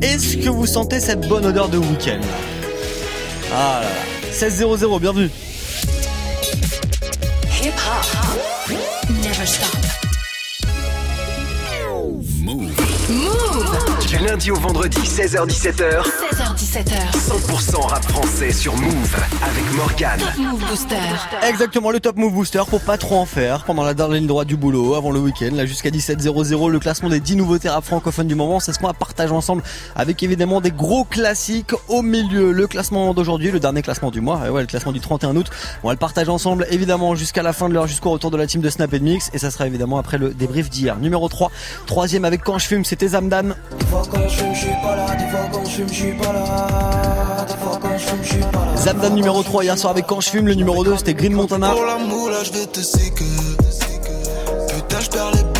Est-ce que vous sentez cette bonne odeur de week-end Ah là là. 16-0-0, bienvenue. Hip hop. Never stop. Du lundi au vendredi, 16h-17h, 16h17h. 100% rap français sur Move avec Morgane. Top Move Booster. Exactement, le Top Move Booster pour pas trop en faire pendant la dernière ligne droite du boulot, avant le week-end, là jusqu'à 17h00, le classement des 10 nouveautés rap francophones du moment, c'est ce qu'on va partager ensemble avec évidemment des gros classiques au milieu. Le classement d'aujourd'hui, le dernier classement du mois, et ouais, le classement du 31 août, on va le partager ensemble évidemment jusqu'à la fin de l'heure, jusqu'au retour de la team de Snap Mix, et ça sera évidemment après le débrief d'hier. Numéro 3, troisième avec Quand je fume, c'était Zamdan. Quand je fume, je suis pas là. Des fois quand je fume, je suis pas là. Des fois quand je fume, je suis pas là. Zamdan numéro 3 hier soir avec Quand je fume, le numéro 2 c'était Green Montana. Pour l'amour, là, je vais te séquer. Putain, je perds les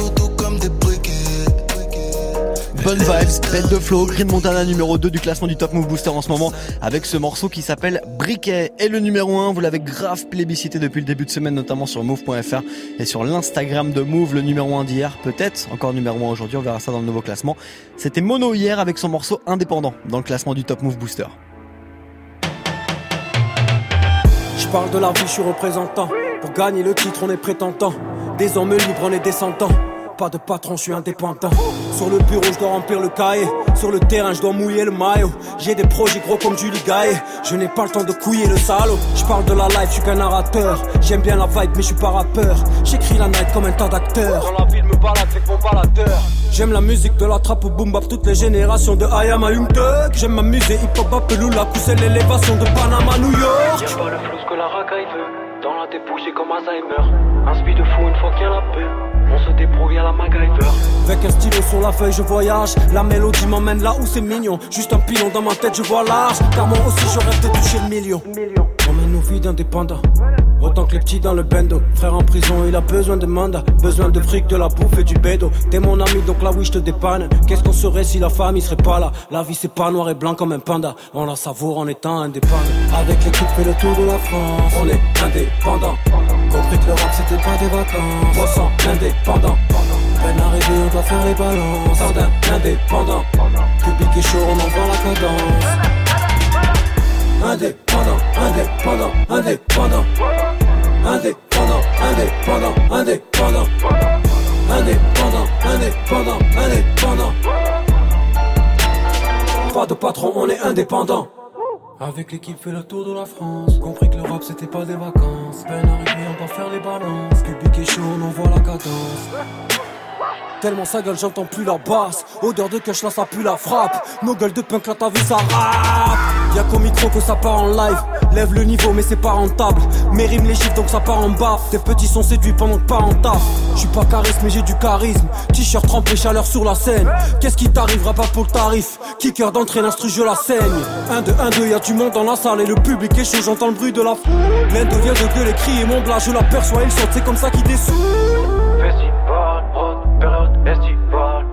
Bonne vibes, bête de flow, Green Montana numéro 2 du classement du Top Move Booster en ce moment avec ce morceau qui s'appelle Briquet. Et le numéro 1, vous l'avez grave plébiscité depuis le début de semaine, notamment sur move.fr et sur l'Instagram de Move, le numéro 1 d'hier, peut-être encore numéro 1 aujourd'hui, on verra ça dans le nouveau classement. C'était Mono hier avec son morceau indépendant dans le classement du Top Move Booster. Je parle de la vie, je suis représentant. Pour gagner le titre, on est prétentant. Des hommes libres, on est descendants. Pas de patron, je suis indépendant. Sur le bureau, je dois remplir le cahier. Sur le terrain, je dois mouiller le maillot. J'ai des projets gros comme Julie Gaillet. Je n'ai pas le temps de couiller le salaud. Je parle de la life, je suis qu'un narrateur. J'aime bien la vibe, mais je suis pas rappeur. J'écris la night comme un tas d'acteurs. Dans la ville, me balade avec mon baladeur. J'aime la musique de la trappe au boom bap, toutes les générations de I am a Young Thug. J'aime m'amuser, hip hop, Apelula, pousser l'élévation de Panama, New York. Y'a pas le flou que la racaille veut. Dans la j'ai comme Alzheimer. Un speed de fou une fois qu'il y a la paix. On se débrouille à la MacGyver. Avec un stylo sur la feuille, je voyage. La mélodie m'emmène là où c'est mignon. Juste un pilon dans ma tête, je vois large. Car moi aussi, rêve de toucher le million. On mène nos vies d'indépendants. Autant que les petits dans le bendo. Frère en prison, il a besoin de mandat. Besoin de fric, de la bouffe et du bédo. T'es mon ami, donc là oui, je te dépanne. Qu'est-ce qu'on serait si la famille serait pas là? La vie, c'est pas noir et blanc comme un panda. On la savoure en étant indépendant. Avec l'équipe, fait le tour de la France. On est indépendant. Compris que le rap, c'était pas des vacances. Sans indépendant. Peine arrivée, on doit faire les balances. Sardin, indépendant. Public est chaud, on envoie la cadence. Indépendant, indépendant, indépendant. Indépendant, indépendant, indépendant. Indépendant, indépendant, indépendant. Pas de patron, on est indépendant. Avec l'équipe fait le tour de la France Compris que l'Europe c'était pas des vacances Peine arrivée on doit faire les balances Public est chaud on envoie la cadence Tellement sa gueule j'entends plus la basse. Odeur de cash là ça pue la frappe. Nos gueules de punk là t'as vu ça rap Y'a qu'au micro que ça part en live. Lève le niveau mais c'est pas rentable. Mes rimes les chiffres donc ça part en baffe. Tes petits sont séduits pendant que pas en taf. J'suis pas charisme mais j'ai du charisme. T-shirt trempé chaleur sur la scène. Qu'est-ce qui t'arrivera pas pour le tarif? Kicker d'entrée l'instru je la saigne. 1 2 1 2 y'a du monde dans la salle et le public est chaud. J'entends le bruit de la foule L'un devient de gueuler crier mon blas. Je l'aperçois il saute c'est comme ça qu'il dessout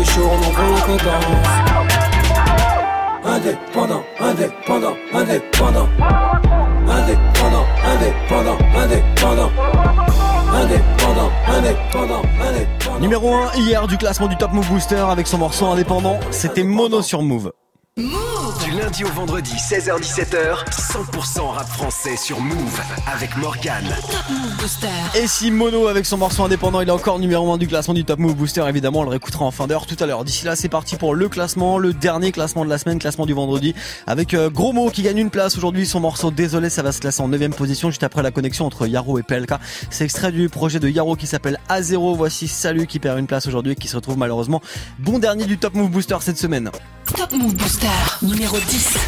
Est chaud, on envoie la cadence. Indépendant, indépendant, indépendant. Indépendant, indépendant, indépendant. Indépendant, indépendant, indépendant. Numéro 1 hier du classement du Top Move Booster avec son morceau indépendant, c'était Mono sur Move. Du lundi au vendredi, 16h-17h, 100% rap français sur Move avec Morgane. Top Move Booster. Et si Mono avec son morceau indépendant, il est encore numéro 1 du classement du Top Move Booster, évidemment, on le réécoutera en fin d'heure tout à l'heure. D'ici là, c'est parti pour le classement, le dernier classement de la semaine, classement du vendredi, avec euh, Gros Mo qui gagne une place aujourd'hui. Son morceau Désolé, ça va se classer en 9 position juste après la connexion entre Yaro et PLK. C'est extrait du projet de Yaro qui s'appelle A0. Voici Salut qui perd une place aujourd'hui et qui se retrouve malheureusement bon dernier du Top Move Booster cette semaine. Top Move Booster. Numéro 10.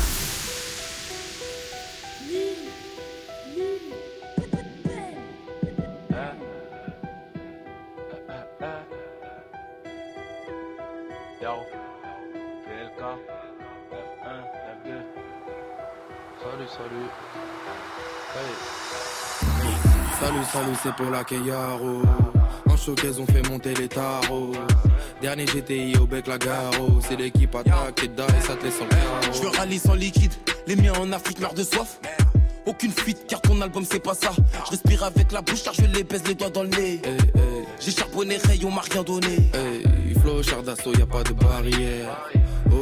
Yaro, PLK, F1, F2. Salut, salut. Salut, salut, c'est pour la Keyaro. Showcase, on fait monter les tarots. Dernier GTI au bec la garo. C'est l'équipe attaque et et ça te laisse en carreau. Je veux rallye sans liquide, les miens en Afrique meurent de soif. Aucune fuite car ton album c'est pas ça. Je respire avec la bouche car je les baise les doigts dans le nez. Hey, hey, J'ai charbonné, rayon m'a rien donné. hey, flow, char d'assaut, y a pas de barrière.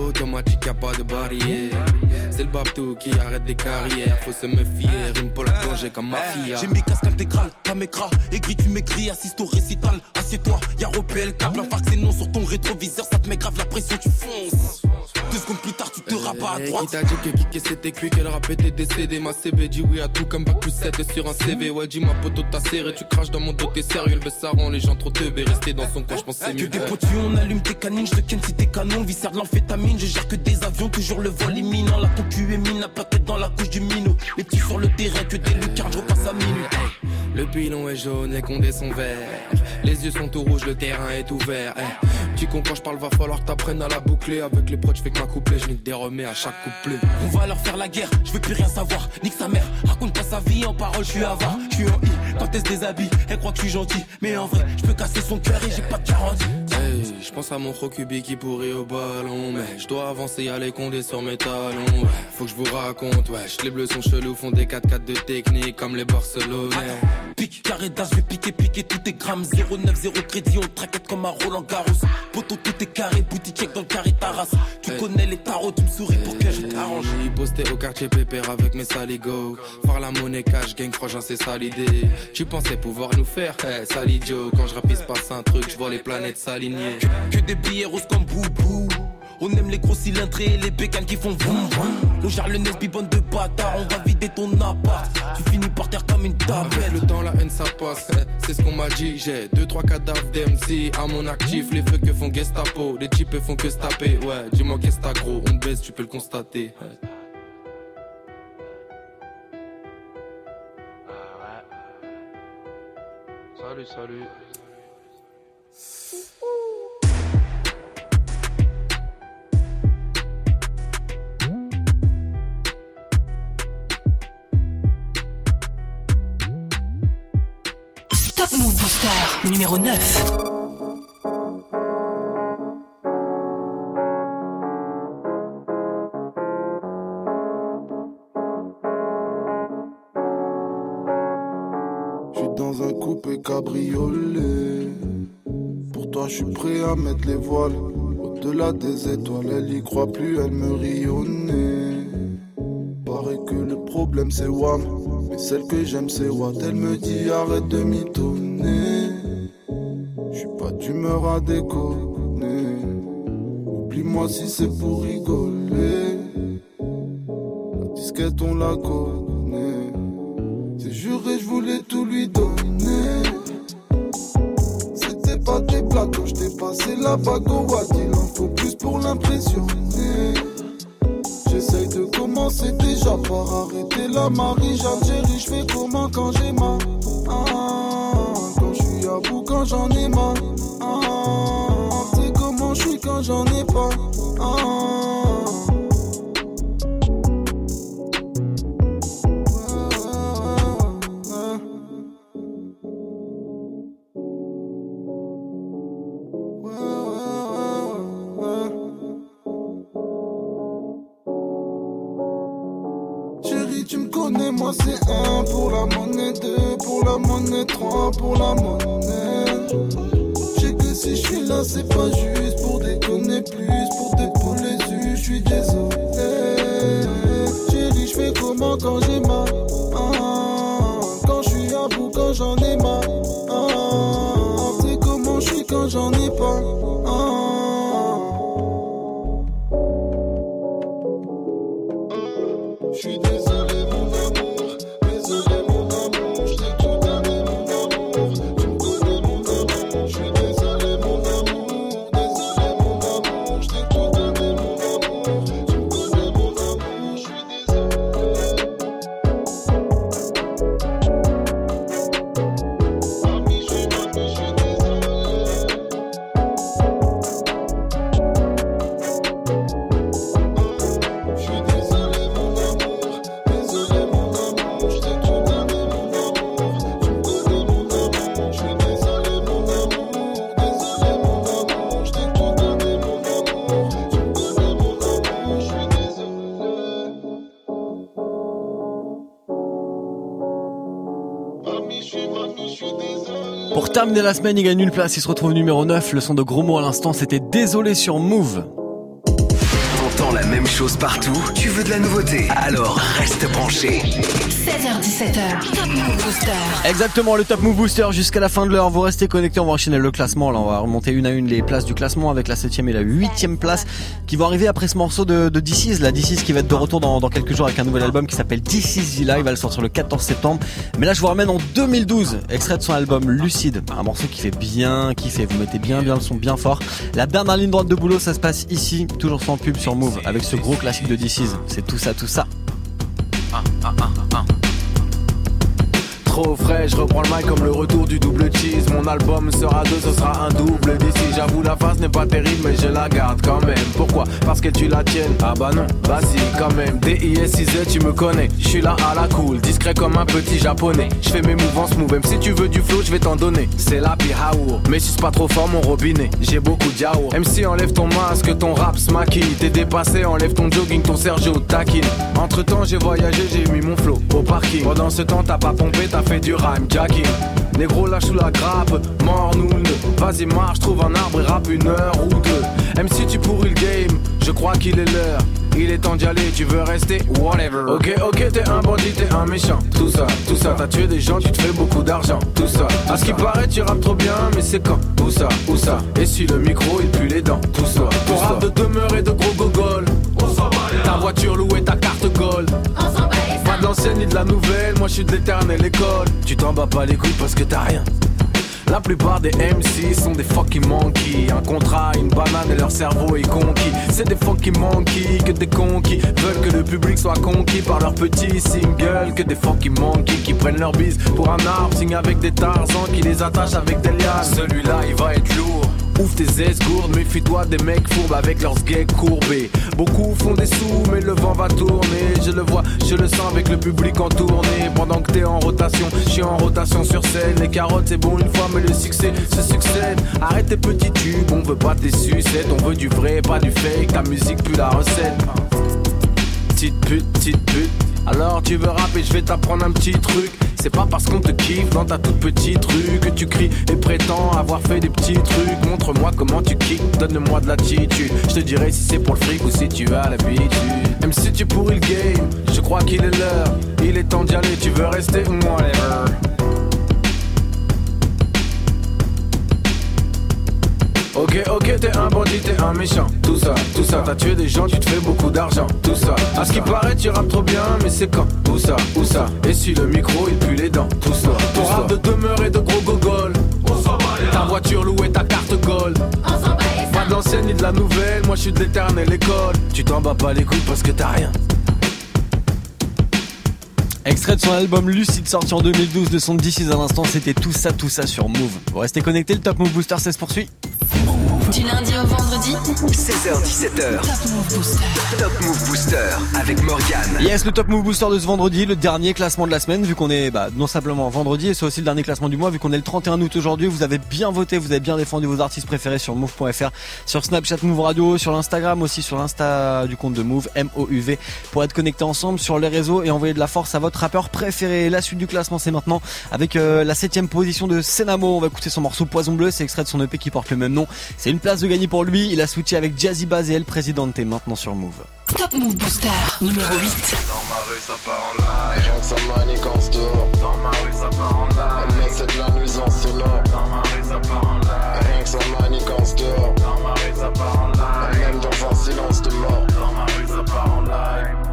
Automatique, y a pas de barrière. C'est le babtou qui arrête des carrières. Faut se méfier, rime pour la plonger comme mafia. J'ai mis casque intégral, caméra, aigri tu m'écris, assiste au récital. Assieds-toi, y'a repel, la fac c'est non sur ton rétroviseur, ça te met grave la pression, tu fonces. Deux secondes plus tard, tu te rabats à Hey, droite. Qui t'a dit que kické c'était cuit, qu'elle rap était décédé Ma CB dit oui à tout comme bac plus 7 sur un CV Ouais dis ma poteau t'as serré, tu craches dans mon dos t'es sérieux Le ça rend les gens trop teubés, rester dans son coin je pense c'est Que mieux. des potus, on allume tes canines, je te ken si t'es canon, viscère de l'amphétamine, je gère que des avions, toujours le vol imminent, la ton cul est mine, la tête dans la couche du minot, les petits sur le terrain, que des lucarnes, je repasse à minute. Le pilon est jaune, les condés sont verts Les yeux sont tout rouges, le terrain est ouvert eh. Tu con je parle, va falloir que t'apprennes à la boucler. Avec les proches, je fais que ma couplet, je nique des à chaque couplet On va leur faire la guerre, je veux plus rien savoir, nique sa mère, raconte pas sa vie en parole, je suis avare, je suis en I, quand elle se déshabille, elle croit que je suis gentil, mais en vrai, je peux casser son cœur et j'ai pas de garantie. Hey, je pense à mon rocubi qui pourrit au ballon Mais je dois avancer, y'a les condés sur mes talons. Ouais. Faut que je vous raconte, ouais, les bleus sont chelous Font des 4-4 de technique comme les Barcelonais. Pique, carré d'as, je vais piquer, piquer tous tes grammes. 090 crédit, on traquette comme un Roland Garros. Poto, tout est carré, boutique check dans le carré Taras. Tu Hey. connais les tarots, tu me souris pour que je t'arrange. Posté au quartier pépère avec mes saligots. Faire la monnaie cash, gang franchement c'est ça l'idée. Tu pensais pouvoir nous faire, hey, sale idiot Quand je rappe il se passe un truc, je vois les planètes Que des billets roses comme boubou on aime les gros cylindrés et les bécanes qui font vroom vroom On gère le Nesby bande de bâtards On va vider ton appart Tu finis par terre comme une Avec tablette le temps, la haine ça passe, eh, c'est ce qu'on m'a dit. J'ai deux, trois cadavres d'MC à mon actif. Les feux que font Gestapo, les types font que se taper. Ouais, dis-moi qu'est-ce que t'as gros, on te baisse, tu peux le constater. Ah ouais. Salut, salut. Numéro 9. Je suis dans un coupé cabriolet. Pour toi, je suis prêt à mettre les voiles. Au-delà des étoiles, elle y croit plus, elle me rionnait. Paraît que le problème c'est Wam. Mais celle que j'aime c'est Watt. Elle me dit arrête de mitonner. Je suis pas d'humeur à déconner. Oublie-moi si c'est pour rigoler. La disquette on la connaît. C'est juré, je voulais tout lui donner. C'était pas des blagues quand je t'ai passé la bague au watt. Il en faut plus pour l'impressionner. J'essaye de commencer déjà par arrêter la Marie là, c'est pas juste pour déconner plus, pour les yeux, je suis désolé. Chérie, je fais comment quand j'ai la semaine, il gagne une place, il se retrouve numéro 9. Le son de gros mots à l'instant, c'était Désolé sur Move la même chose partout Tu veux de la nouveauté? Alors reste branché. 16h17h, Top Move Booster. Exactement, le Top Move Booster jusqu'à la fin de l'heure. Vous restez connectés, on va enchaîner le classement. Là, on va remonter une à une les places du classement avec la 7 et la 8 place qui vont arriver après ce morceau de, de. La DC's qui va être de retour dans, quelques jours avec un nouvel album qui s'appelle DC's The Live. Elle sortir le 14 septembre. Mais là, je vous ramène en 2012, extrait de son album Lucide. Un morceau qui fait bien kiffer. Vous mettez bien, bien le son bien fort. La dernière ligne droite de boulot, ça se passe ici, toujours sans pub sur Move avec ce gros classique de DC's. C'est tout ça, tout ça. Ah, ah, ah, je reprends le mic comme le retour du double cheese. Mon album sera deux, ce sera un double d'ici. J'avoue, la face n'est pas terrible, mais je la garde quand même. Pourquoi? Parce que tu la tiennes. Ah bah non, bah si, quand même. D-I-S-I-Z, tu me connais. Je suis là à la cool, discret comme un petit japonais. Je fais mes mouvements smooth, même si tu veux du flow, je vais t'en donner. C'est la pihaour, mais si c'est pas trop fort mon robinet. J'ai beaucoup d'yaourt. MC, enlève ton masque, ton rap smacky. T'es dépassé, enlève ton jogging, ton Sergio taquine. Entre temps, j'ai voyagé, j'ai mis mon flow au parking. Pendant ce temps, t'as pas pompé, t'as fait du rhyme jacking. Négro lâche sous la grappe, mort nous Vas-y marche, trouve un arbre et rappe une heure ou deux. Même si tu pourris le game, je crois qu'il est l'heure. Il est temps d'y aller, tu veux rester, whatever. Ok, ok, t'es un bandit, t'es un méchant. Tout ça, tout ça, t'as tué des gens, tu te fais beaucoup d'argent. Tout ça, à ce qui paraît, tu rappes trop bien, mais c'est quand? Où ça, où ça? Et si le micro, il pue les dents. Tout ça, ton rap de demeure et de gros gogol. Ta voiture louée, ta carte gold. Pas de l'ancienne ni de la nouvelle, moi je suis de l'éternelle école. Tu t'en bats pas les couilles parce que t'as rien. La plupart des MC sont des fucking monkeys. Un contrat, une banane et leur cerveau est conquis. C'est des fucking monkeys que des conquis veulent que le public soit conquis par leurs petits singles. Que des fucking monkeys qui prennent leur bise pour un arbre, signent avec des tarzans qui les attachent avec des lianes. Celui-là, il va être lourd. Ouvre tes esgourdes, méfie-toi des mecs fourbes avec leurs gays courbés. Beaucoup font des sous, mais le vent va tourner. Je le vois, je le sens avec le public en tournée. Pendant que t'es en rotation, je suis en rotation sur scène. Les carottes, c'est bon une fois, mais le succès se succède. Arrête tes petits tubes, on veut pas tes sucettes. On veut du vrai, pas du fake. Ta musique, plus la recette. Petite pute, petite pute. Alors tu veux rapper, je vais t'apprendre un petit truc. C'est pas parce qu'on te kiffe dans ta toute petite rue que tu cries et prétends avoir fait des petits trucs. Montre-moi comment tu kicks, donne-moi de l'attitude. Je te dirai si c'est pour le fric ou si tu as l'habitude. Même si tu pourris le game, je crois qu'il est l'heure. Il est temps d'y aller, tu veux rester ou whatever. Ok, ok, t'es un bandit, t'es un méchant. Tout ça, tout ça, t'as tué des gens, tu te fais beaucoup d'argent. Tout ça, à ce qui paraît, tu rappes trop bien, mais c'est quand? Où ça, où ça? Et si le micro, il pue les dents. Tout ça, ton rap de demeure et de gros gogol. Ta voiture louée, ta carte gold. Pas de l'ancienne ni de la nouvelle, moi je suis de l'éternelle école. Tu t'en bats pas les couilles parce que t'as rien. Extrait de son album Lucide sorti en 2012 de son 10 à l'instant, c'était tout ça, tout ça sur Move. Vous restez connectés, le Top Move Booster 16 poursuit. Du lundi au vendredi. 16h17h Top Move Booster. Top Move Booster avec Morgan Yes le Top Move Booster de ce vendredi Le dernier classement de la semaine Vu qu'on est bah, non simplement vendredi Et c'est aussi le dernier classement du mois Vu qu'on est le 31 août aujourd'hui. Vous avez bien voté Vous avez bien défendu vos artistes préférés sur Move.fr Sur Snapchat Move Radio Sur l'Instagram aussi Sur l'Insta du compte de Move M-O-U-V Pour être connectés ensemble sur les réseaux Et envoyer de la force à votre rappeur préféré. La suite du classement c'est maintenant Avec euh, la septième position de Senamo. On va écouter son morceau Poison Bleu C'est extrait de son EP qui porte le même nom. C'est une place de gagner pour lui. Il a switché avec Jazzy Baz et El Presidente maintenant sur Move. Top Move Booster numéro 8. Dans ma rue ça part en live. Rien que ça manigance dehors. Dans ma rue ça part en live. Mais c'est de la nuisance sonore. Dans ma rue ça part en live. Rien que ça manigance dehors. Dans ma rue ça part en live. Même dans un silence de mort. Dans ma rue ça part en live.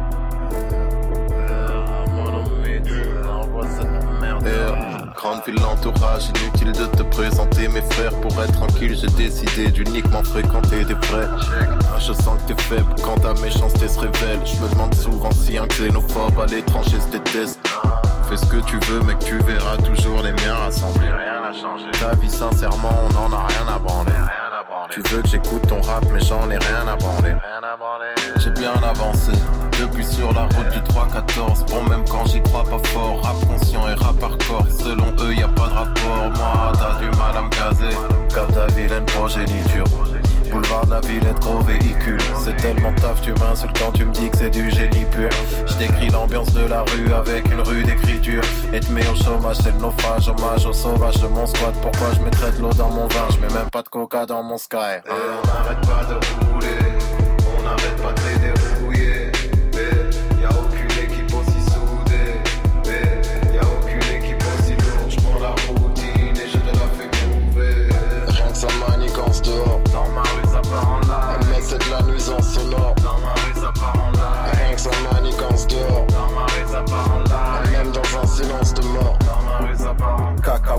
Grande ville, l'entourage, inutile de te présenter mes frères. Pour être tranquille, j'ai décidé d'uniquement fréquenter des vrais Je sens que t'es faible quand ta méchanceté se révèle. Je me demande souvent si un xénophobe à l'étranger se déteste. Fais ce que tu veux mec, tu verras toujours les miens rassemblés Rien n'a changé. Ta vie sincèrement, on en a rien à branler. Tu veux que j'écoute ton rap, mais j'en ai rien à branler. J'ai bien avancé, depuis sur la route du 3-14. Bon, même quand j'y crois pas fort, rap conscient et rap hardcore. Selon eux, y a pas de rapport. Moi, t'as du mal à me caser, car ta vilaine progéniture Boulevard de la ville, être gros véhicule. C'est tellement taf, tu m'insultes quand tu me dis que c'est du génie pur. Je décris l'ambiance de la rue avec une rue d'écriture. Et te mets au chômage, c'est le naufrage, hommage au sauvage de mon squat. Pourquoi je mettrais de l'eau dans mon vin, je mets même pas de coca dans mon sky. Et on n'arrête pas de rouler, on n'arrête pas de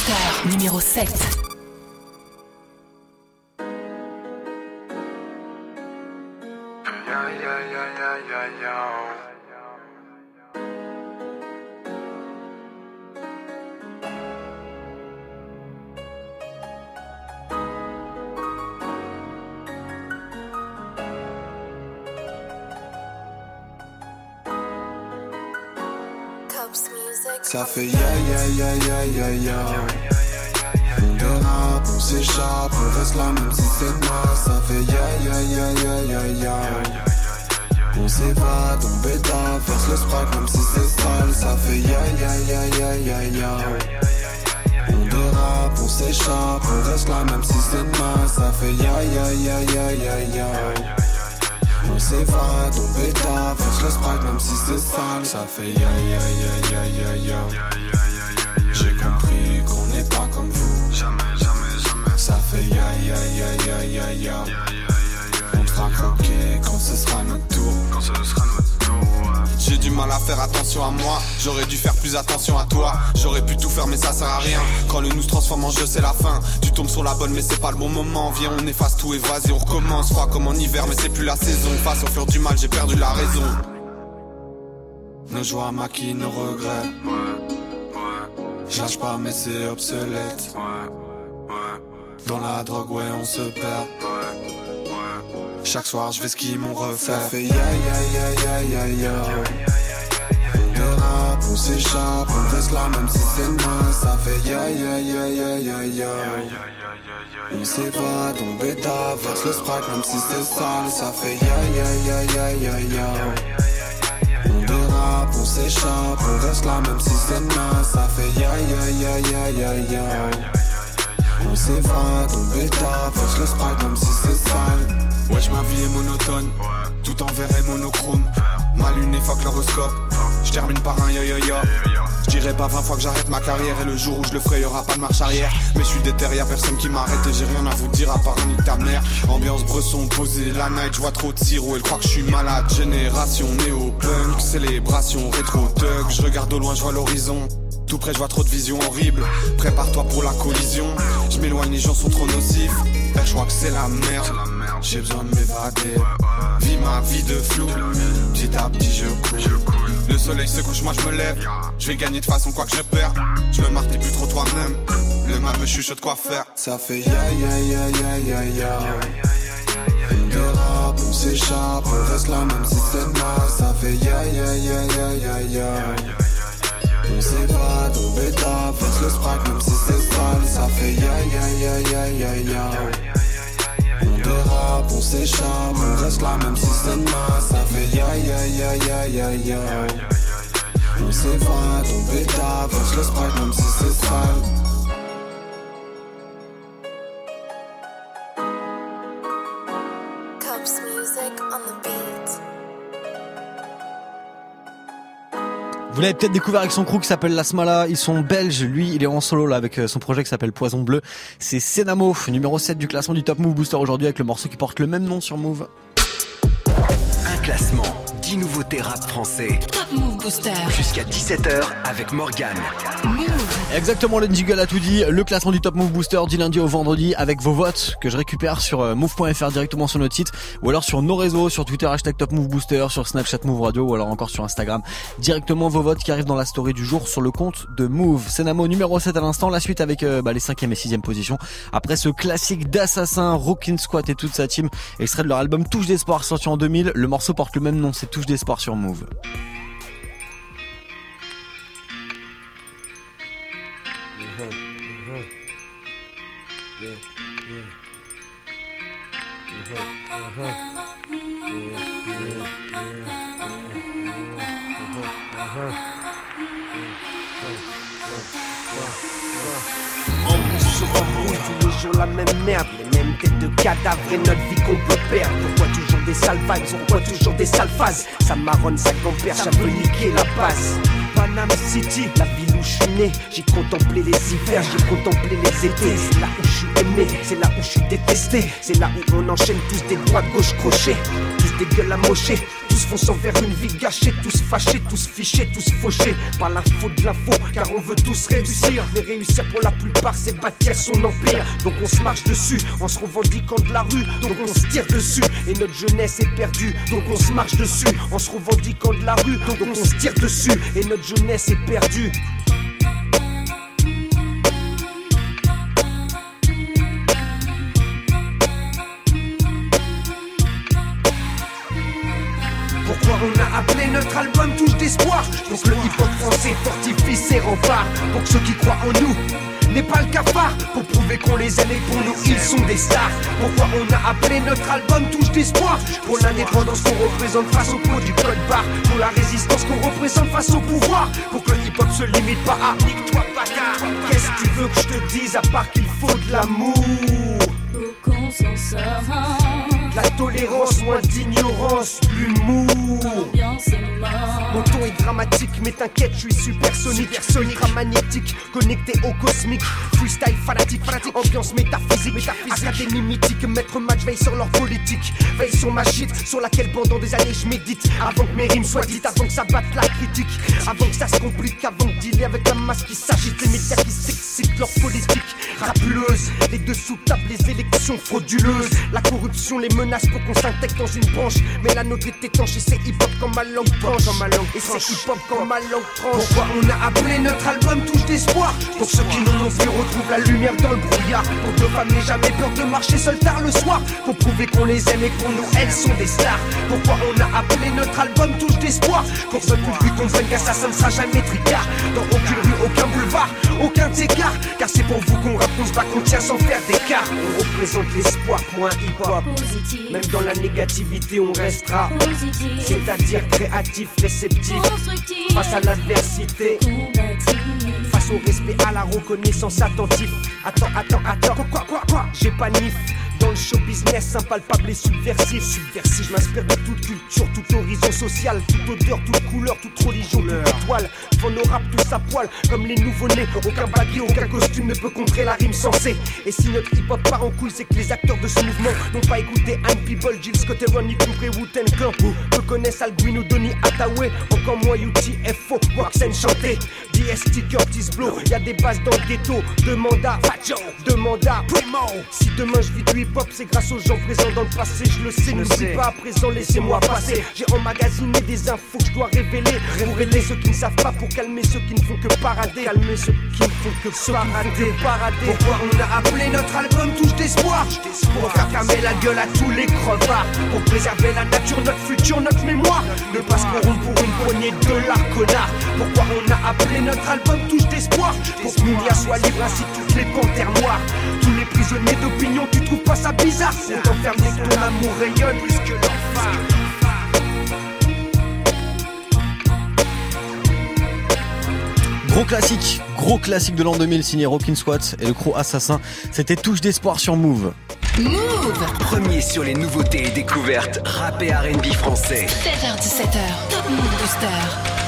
Booster numéro 7. Ça fait ya ya ya ya ya ya s'échappe, on reste là même si c'est mal Ça fait ya ya ya ya ya ya On s'évade, on bêta, verse le sprite même si c'est sale Ça fait ya ya ya ya ya ya On dérape, on s'échappe, on reste là même si c'est mal Ça fait ya ya ya ya ya ya on s'évade, on bêta, verse le sprite même si c'est sale Ça fait ya ya ya ya ya ya J'ai compris qu'on n'est pas comme vous Jamais, ya ya ya ya On te fera croquer quand ce sera notre tour Quand ce sera notre tour J'ai du mal à faire attention à moi, j'aurais dû faire plus attention à toi. J'aurais pu tout faire mais ça sert à rien. Quand le nous se transforme en jeu c'est la fin. Tu tombes sur la bonne mais c'est pas le bon moment. Viens on efface tout et vas-y on recommence. Froid comme en hiver mais c'est plus la saison. Face au fur du mal j'ai perdu la raison. Nos joies maquillent nos regrets Je lâche pas mais c'est obsolète Dans la drogue ouais on se perd Chaque soir je vais skier mon reflet Ça fait ya ya ya ya ya ya dérape, on s'échappe, on reste là même si c'est mal Ça fait ya ya ya ya ya ya On s'évade, on bêta, verse le sprite même si c'est sale Ça fait ya ya ya ya ya ya On dérape, on s'échappe, on reste là même si c'est mal Ça fait ya ya ya ya ya ya On s'évade, on bêta, verse le sprite même si c'est sale Wesh ma vie est monotone, tout en vert et monochrome. Ma lune est fuck l'horoscope, je termine par un yo yo yo. Je pas 20 fois que j'arrête ma carrière et le jour où je le ferai y'aura pas de marche arrière. Mais je suis y'a personne qui m'arrête et j'ai rien à vous dire à part un ta mère. Ambiance bresson, posée la night, je vois trop de sirop, elle croit que je suis malade. Génération néo-punk, célébration rétro-tug. Je regarde au loin, je vois l'horizon. Tout près, je vois trop de visions horribles. Prépare-toi pour la collision. Je m'éloigne, les gens sont trop nocifs. Eh, je crois que c'est la merde. J'ai besoin de m'évader. Vis ma vie de flou. Petit à petit, je coule. Le soleil se couche, moi je me lève. Je vais gagner de façon quoi que je perds. Je me marre, plus trop toi-même. Le mal me chuchote quoi faire? Ça fait ya ya ya ya ya ya dérape, on s'échappe, on la même si c'est mal, ça fait ya ya ya ya ya ya. Faites le sprite même si c'est sale, ça fait ya ya ya ya ya ya. On dérape, on s'échappe, on reste là même si c'est mal, ça fait ya ya ya ya ya ya. On s'évade, on bêta, faites le sprite même si c'est sale. Vous l'avez peut-être découvert avec son crew qui s'appelle Lasmala. Ils sont belges. Lui, il est en solo là avec euh, son projet qui s'appelle Poison Bleu. C'est Senamo, numéro 7 du classement du Top Move Booster aujourd'hui avec le morceau qui porte le même nom sur Move. Un classement, 10 nouveautés rap français. Top Move Booster. Jusqu'à 17h avec Morgane. Exactement, le jingle a tout dit. Le classement du Top Move Booster du lundi au vendredi avec vos votes que je récupère sur euh, move.fr directement sur notre site ou alors sur nos réseaux, sur Twitter hashtag Top Move Booster, sur Snapchat Move Radio ou alors encore sur Instagram. Directement vos votes qui arrivent dans la story du jour sur le compte de Move. Senamo numéro 7 à l'instant, la suite avec euh, bah, les 5e et 6e positions. Après ce classique d'Assassin, Rockin' Squat et toute sa team, extrait de leur album Touche d'Espoir sorti en 2000. Le morceau porte le même nom, c'est Touche d'Espoir sur Move. On embrouille tous les jours la même merde, les mêmes têtes de cadavres et notre vie qu'on peut perdre. Pourquoi toujours des sales pourquoi toujours des sales phases Ça marronne, ça compère, ça veut niquer la base. La ville où je suis né, j'ai contemplé les hivers, j'ai contemplé les étés. C'est là où je suis aimé, c'est là où je suis détesté, c'est là où on enchaîne tous des droits gauche crochés, tous des gueules amochées, tous fonçant vers une vie gâchée, tous fâchés, tous fichés, tous fauchés par l'info de l'info, car on veut tous réussir. Mais réussir pour la plupart, c'est bâtir son empire. Donc on se marche dessus en se revendiquant de la rue, donc on se tire dessus. Et notre jeunesse est perdue, donc on se marche dessus en se revendiquant de la rue, donc on se tire dessus. Et notre jeunesse est perdue. Pourquoi on a appelé notre album Touche d'espoir Pour que le hip-hop français fortifie ses remparts Pour que ceux qui croient en nous n'est pas le cafard Pour prouver qu'on les aime et pour nous ils sont des stars. Pourquoi on a appelé notre album Touche d'espoir? Pour l'indépendance qu'on représente face au pot du code barre. Pour la résistance qu'on représente face au pouvoir. Pour que le hip-hop se limite pas à Nique-toi Qu'est-ce que tu veux que je te dise à part qu'il faut de l'amour? Sorte. La tolérance, moins d'ignorance, l'humour. Mon ton est dramatique, mais t'inquiète, je suis supersonique, sonique, magnétique, connecté au cosmique, freestyle fanatique, fanatique, ambiance métaphysique, métaphysique, académie mythique, maître match veille sur leur politique, veille sur ma shit, sur laquelle pendant des années je médite, avant que mes rimes soient dites, avant que ça batte la critique, avant que ça se complique, avant de dealer avec la masse qui s'agite, les médias qui s'excitent leur politique, rapuleuse, les dessous tables, les élections frauduleuses, la corruption, les menaces pour qu'on s'intègre dans une branche, mais la nôtre est étanche et c'est hip-hop quand ma langue tranche, quand ma langue et c'est hip-hop quand ma langue tranche. Pourquoi on a appelé notre album Touche d'espoir? Pour ceux qui n'en ont plus retrouvent la lumière dans le brouillard. Pour que femmes n'aient jamais peur de marcher seul tard le soir. Pour prouver qu'on les aime et pour nous elles sont des stars. Pourquoi on a appelé notre album Touche d'espoir? Pour que le public comprenne qu'assassin ne sera jamais tricard. Dans aucune rue, aucun boulevard, aucun écart Car c'est pour vous qu'on rappe, qu'on se bat, qu'on tient sans faire d'écart. On représente l'espoir pour un hip-hop Positif. Même dans la négativité on restera Positif. C'est-à-dire créatif, réceptif Constructif. Face à l'adversité. Face au respect, à la reconnaissance attentif. Attends, attends, attends, quoi, quoi, quoi, quoi J'ai pas nif. Dans le show business, impalpable et subversif. Subversif, je m'inspire de toute culture, tout horizon social, toute odeur, toute couleur, toute religion, toute étoile. Devant nos rap, tous à poil, comme les nouveaux-nés. Aucun baguette, aucun costume ne peut contrer la rime sensée. Et si notre hip-hop part en couille, c'est que les acteurs de ce mouvement n'ont pas écouté Anne People, Jill Scott et Ronnie Cooper et Wu-Tang Clan. Peu connaissent Al Green ou Donny Hathaway. Encore moins UTFO, Waxen chanté. DST Curtis Blow, y a des bases dans le ghetto. Demanda Fajo, demanda Primo. Si demain je vis du hip-hop, c'est grâce aux gens présents dans le passé, je le sais. N'oublie pas à présent, laissez-moi passer. J'ai emmagasiné des infos que je dois révéler. Pour aider ceux qui ne savent pas, pour calmer ceux qui ne font que parader. Calmer ceux qui ne font que parader. parader. Pourquoi on a appelé notre album Touche d'espoir? Pour faire fermer la gueule à tous les crevards. Pour préserver la nature, notre futur, notre mémoire. Ne pas se corrompre pour une poignée de dollars, connard. Pourquoi on a appelé notre album Touche d'espoir? Pour que Mounia soit libre ainsi que toutes les panthères noires. Tous les prisonniers d'opinion, tu trouves pas ça bizarre? On t'enferme dès que ton amour rayonne plus que l'enfer. Gros classique, gros classique de l'an 2000 signé Rockin' Squat et le crew Assassin. C'était touche d'espoir sur Move. Move Premier sur les nouveautés et découvertes rap et R&B français. 16h17h, Top Move Booster.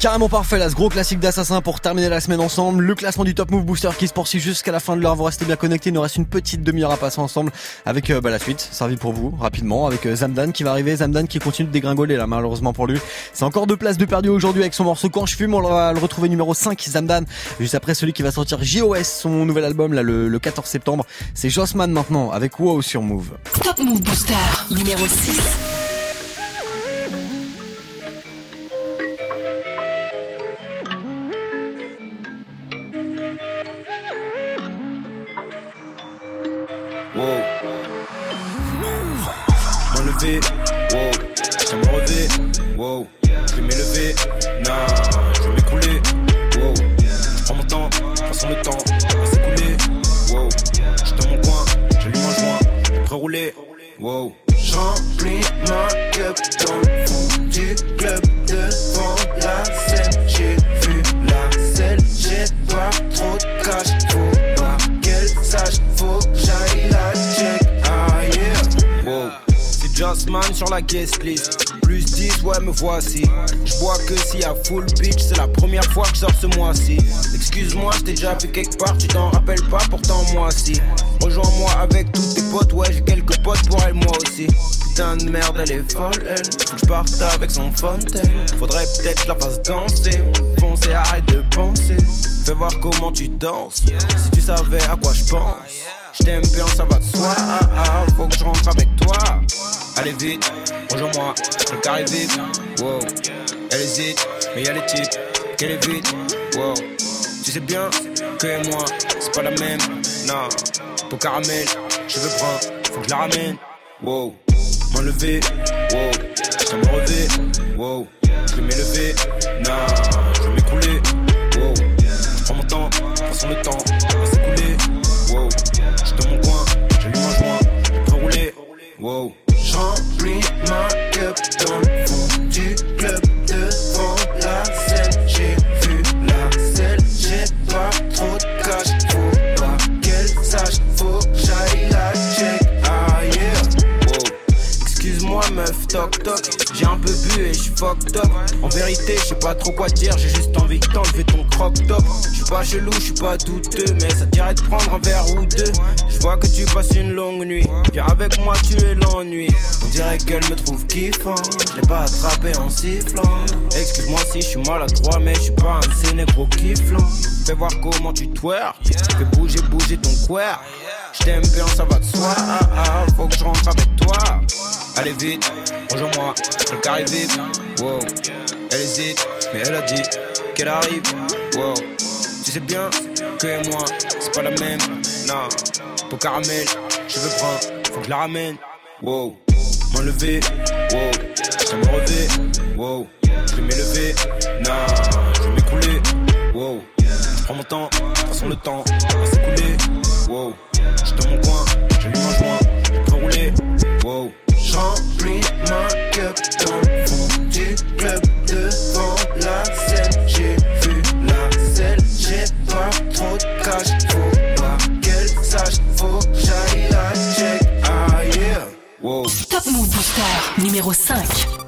Carrément parfait là, ce gros classique d'Assassin pour terminer la semaine ensemble. Le classement du Top Move Booster qui se poursuit jusqu'à la fin de l'heure. Vous restez bien connectés. Il nous reste une petite demi-heure à passer ensemble avec euh, bah, la suite, servi pour vous rapidement, avec euh, Zamdan qui va arriver. Zamdan qui continue de dégringoler là, malheureusement pour lui. C'est encore deux places de perdu aujourd'hui avec son morceau Quand je fume. On va le retrouver numéro 5, Zamdan. Juste après celui qui va sortir JOS, son nouvel album là le, le 14 septembre. C'est Jossman maintenant avec Wow sur Move. Top Move Booster numéro 6. M'enlever, wow. J'aime me relever, wow. Je vais m'élever, nah. Je vais m'écrouler, wow. Je prends mon temps, façon le temps s'écouler, wow. Je dans mon coin, j'allume un joint, prêt rouler, wow. J'remplis ma cup dans le fond du club Sur la guest list. Plus 10, ouais, me voici. Je vois que y a full bitch, c'est la première fois que je sors ce mois-ci. Excuse-moi, je t'ai déjà vu quelque part, tu t'en rappelles pas, pourtant moi si. Rejoins-moi avec tous tes potes, ouais, j'ai quelques potes pour elle, moi aussi. Putain de merde, elle est folle, elle. Faut que je avec son fontaine. Faudrait peut-être la fasse danser. Foncer, arrête de penser. Fais voir comment tu danses. Si tu savais à quoi je pense. Je t'aime bien, ça va de soi. Ah, ah, faut que je rentre avec toi. Allez vite, rejoins-moi, le carré vite. Wow, elle hésite, mais y'a les types qu'elle est vite. Wow, tu sais bien que moi, c'est pas la même. Non, pour caramel, je veux prendre, faut que je la ramène. Wow, m'enlever, wow, je me relever. Wow, je vais m'élever. Non, je vais m'écrouler. Wow, prends mon temps, façon le temps Wow. J'remplis ma cup dans peu bu et j'suis fucked up. En vérité, je sais pas trop quoi dire, j'ai juste envie de t'enlever ton crop top. J'suis pas chelou, j'suis pas douteux, mais ça dirait de prendre un verre ou deux. Je vois que tu passes une longue nuit. Viens avec moi, tu es l'ennui. On dirait qu'elle me trouve kiffant. Je l'ai pas attrapé en sifflant. Excuse-moi si je suis maladroit, mais je suis pas un négros kifflant. Fais voir comment tu twerk. Fais bouger, bouger ton queer. Je t'aime bien, ça va de soi. Ah, ah, faut que je rentre avec toi. Allez vite, rejoins-moi, le carré vite. Wow, elle hésite, mais elle a dit qu'elle arrive. Wow, tu sais bien que moi, c'est pas la même. Non, pour caramel, je veux prendre, faut que je la ramène. Wow, m'enlever. Wow, je me relever. Wow, je vais m'élever. Non, je vais m'écrouler. Wow, je prends mon temps, de toute façon le temps va s'écouler. Wow, je dans mon coin, j'allume un joint, je peux rouler. Wow. J'remplis ma cup dans le fond du club devant la scène. J'ai vu la selle, j'ai pas trop de cash. Faut pas qu'elle sache, faut que j'aille la check. Ah yeah. Wow. Top Move Booster numéro 5.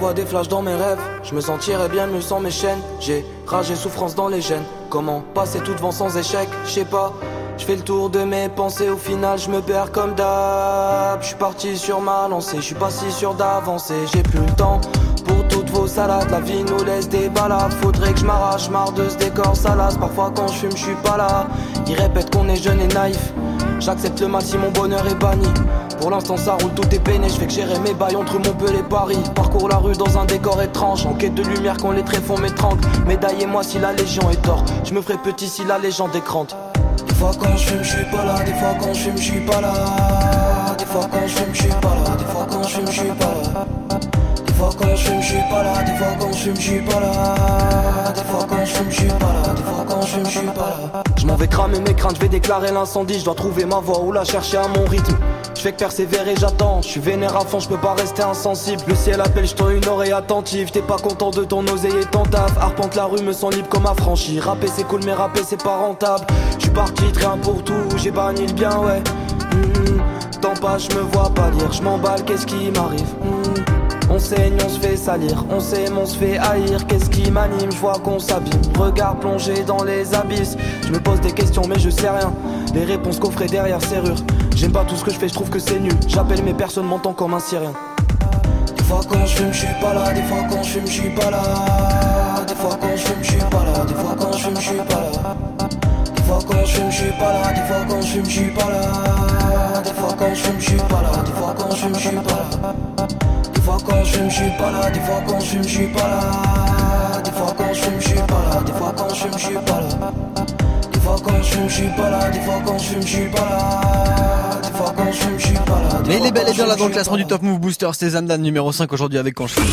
Je revois des flashs dans mes rêves, je me sentirais bien mieux sans mes chaînes. J'ai rage et souffrance dans les gènes. Comment passer tout devant sans échec? Je sais pas. Je fais le tour de mes pensées, au final je me perds comme d'hab. Je suis parti sur ma lancée, je suis pas si sûr d'avancer. J'ai plus le temps pour toutes vos salades. La vie nous laisse des balades. Faudrait que je m'arrache, marre de ce décor salace. Parfois quand je fume, je suis pas là. Ils répètent qu'on est jeune et naïf. J'accepte le mal si mon bonheur est banni. Pour l'instant ça roule, tout est peiné, je fais que gérer mes bails entre Montpellier et Paris. Parcours la rue dans un décor étrange, en quête de lumière quand les tréfonds m'étranglent. Médaillez-moi si la légion est tort, je me ferai petit si la légende est grande. Des fois quand je fume, je suis pas là, des fois quand je fume, je suis pas là. Des fois quand je fume, je suis pas là, des fois quand je fume, je suis pas là. Des fois quand je fume, je suis pas là, des fois quand je fume, je suis pas là. Des fois quand je fume, je suis pas là, des fois quand je fume, je suis pas là. Je m'en vais cramer mes craintes, je vais déclarer l'incendie, je dois trouver ma voie ou la chercher à mon rythme. Je fais que persévérer, j'attends. Je suis vénère à fond, je peux pas rester insensible. Le ciel appelle, je une oreille attentive. T'es pas content de ton oseille et ton taf. Arpente la rue, me sens libre comme affranchi. Rapper c'est cool, mais rapper c'est pas rentable. Je suis parti, rien pour tout. J'ai banni le bien, ouais. Hmm, Tant pas, je me vois pas. Je m'emballe, qu'est-ce qui m'arrive? Hmm, On saigne, on se fait salir, on s'aime, on se fait haïr. Qu'est-ce qui m'anime? Je qu'on s'abîme. Regard plongé dans les abysses. Je me pose des questions, mais je sais rien. Les réponses coffrées derrière serrure. J'aime pas tout ce que je fais, je trouve que c'est nul. J'appelle mes personnes, m'entend comme un syrien. Des fois quand je fume, je suis pas là. Des fois quand je fume, je suis pas là. Des fois quand je fume, je suis pas là. Des fois quand je fume, je suis pas là. Des fois quand je fume, je suis pas là. Des fois quand je fume, je suis pas là. Des fois quand je fume, je suis pas là. Des fois quand je fume, je suis pas là. Des fois quand je fume, suis pas là. Des fois quand je fume, suis pas là. Des fois quand je fume, suis pas là. Des fois quand je fume, suis pas là. Des fois quand je fume, suis pas là. Des fois quand je fume, je suis pas là. Mais il est bel et bien là dans le classement du Top Move Booster, c'est Zamdan numéro 5 aujourd'hui avec fume.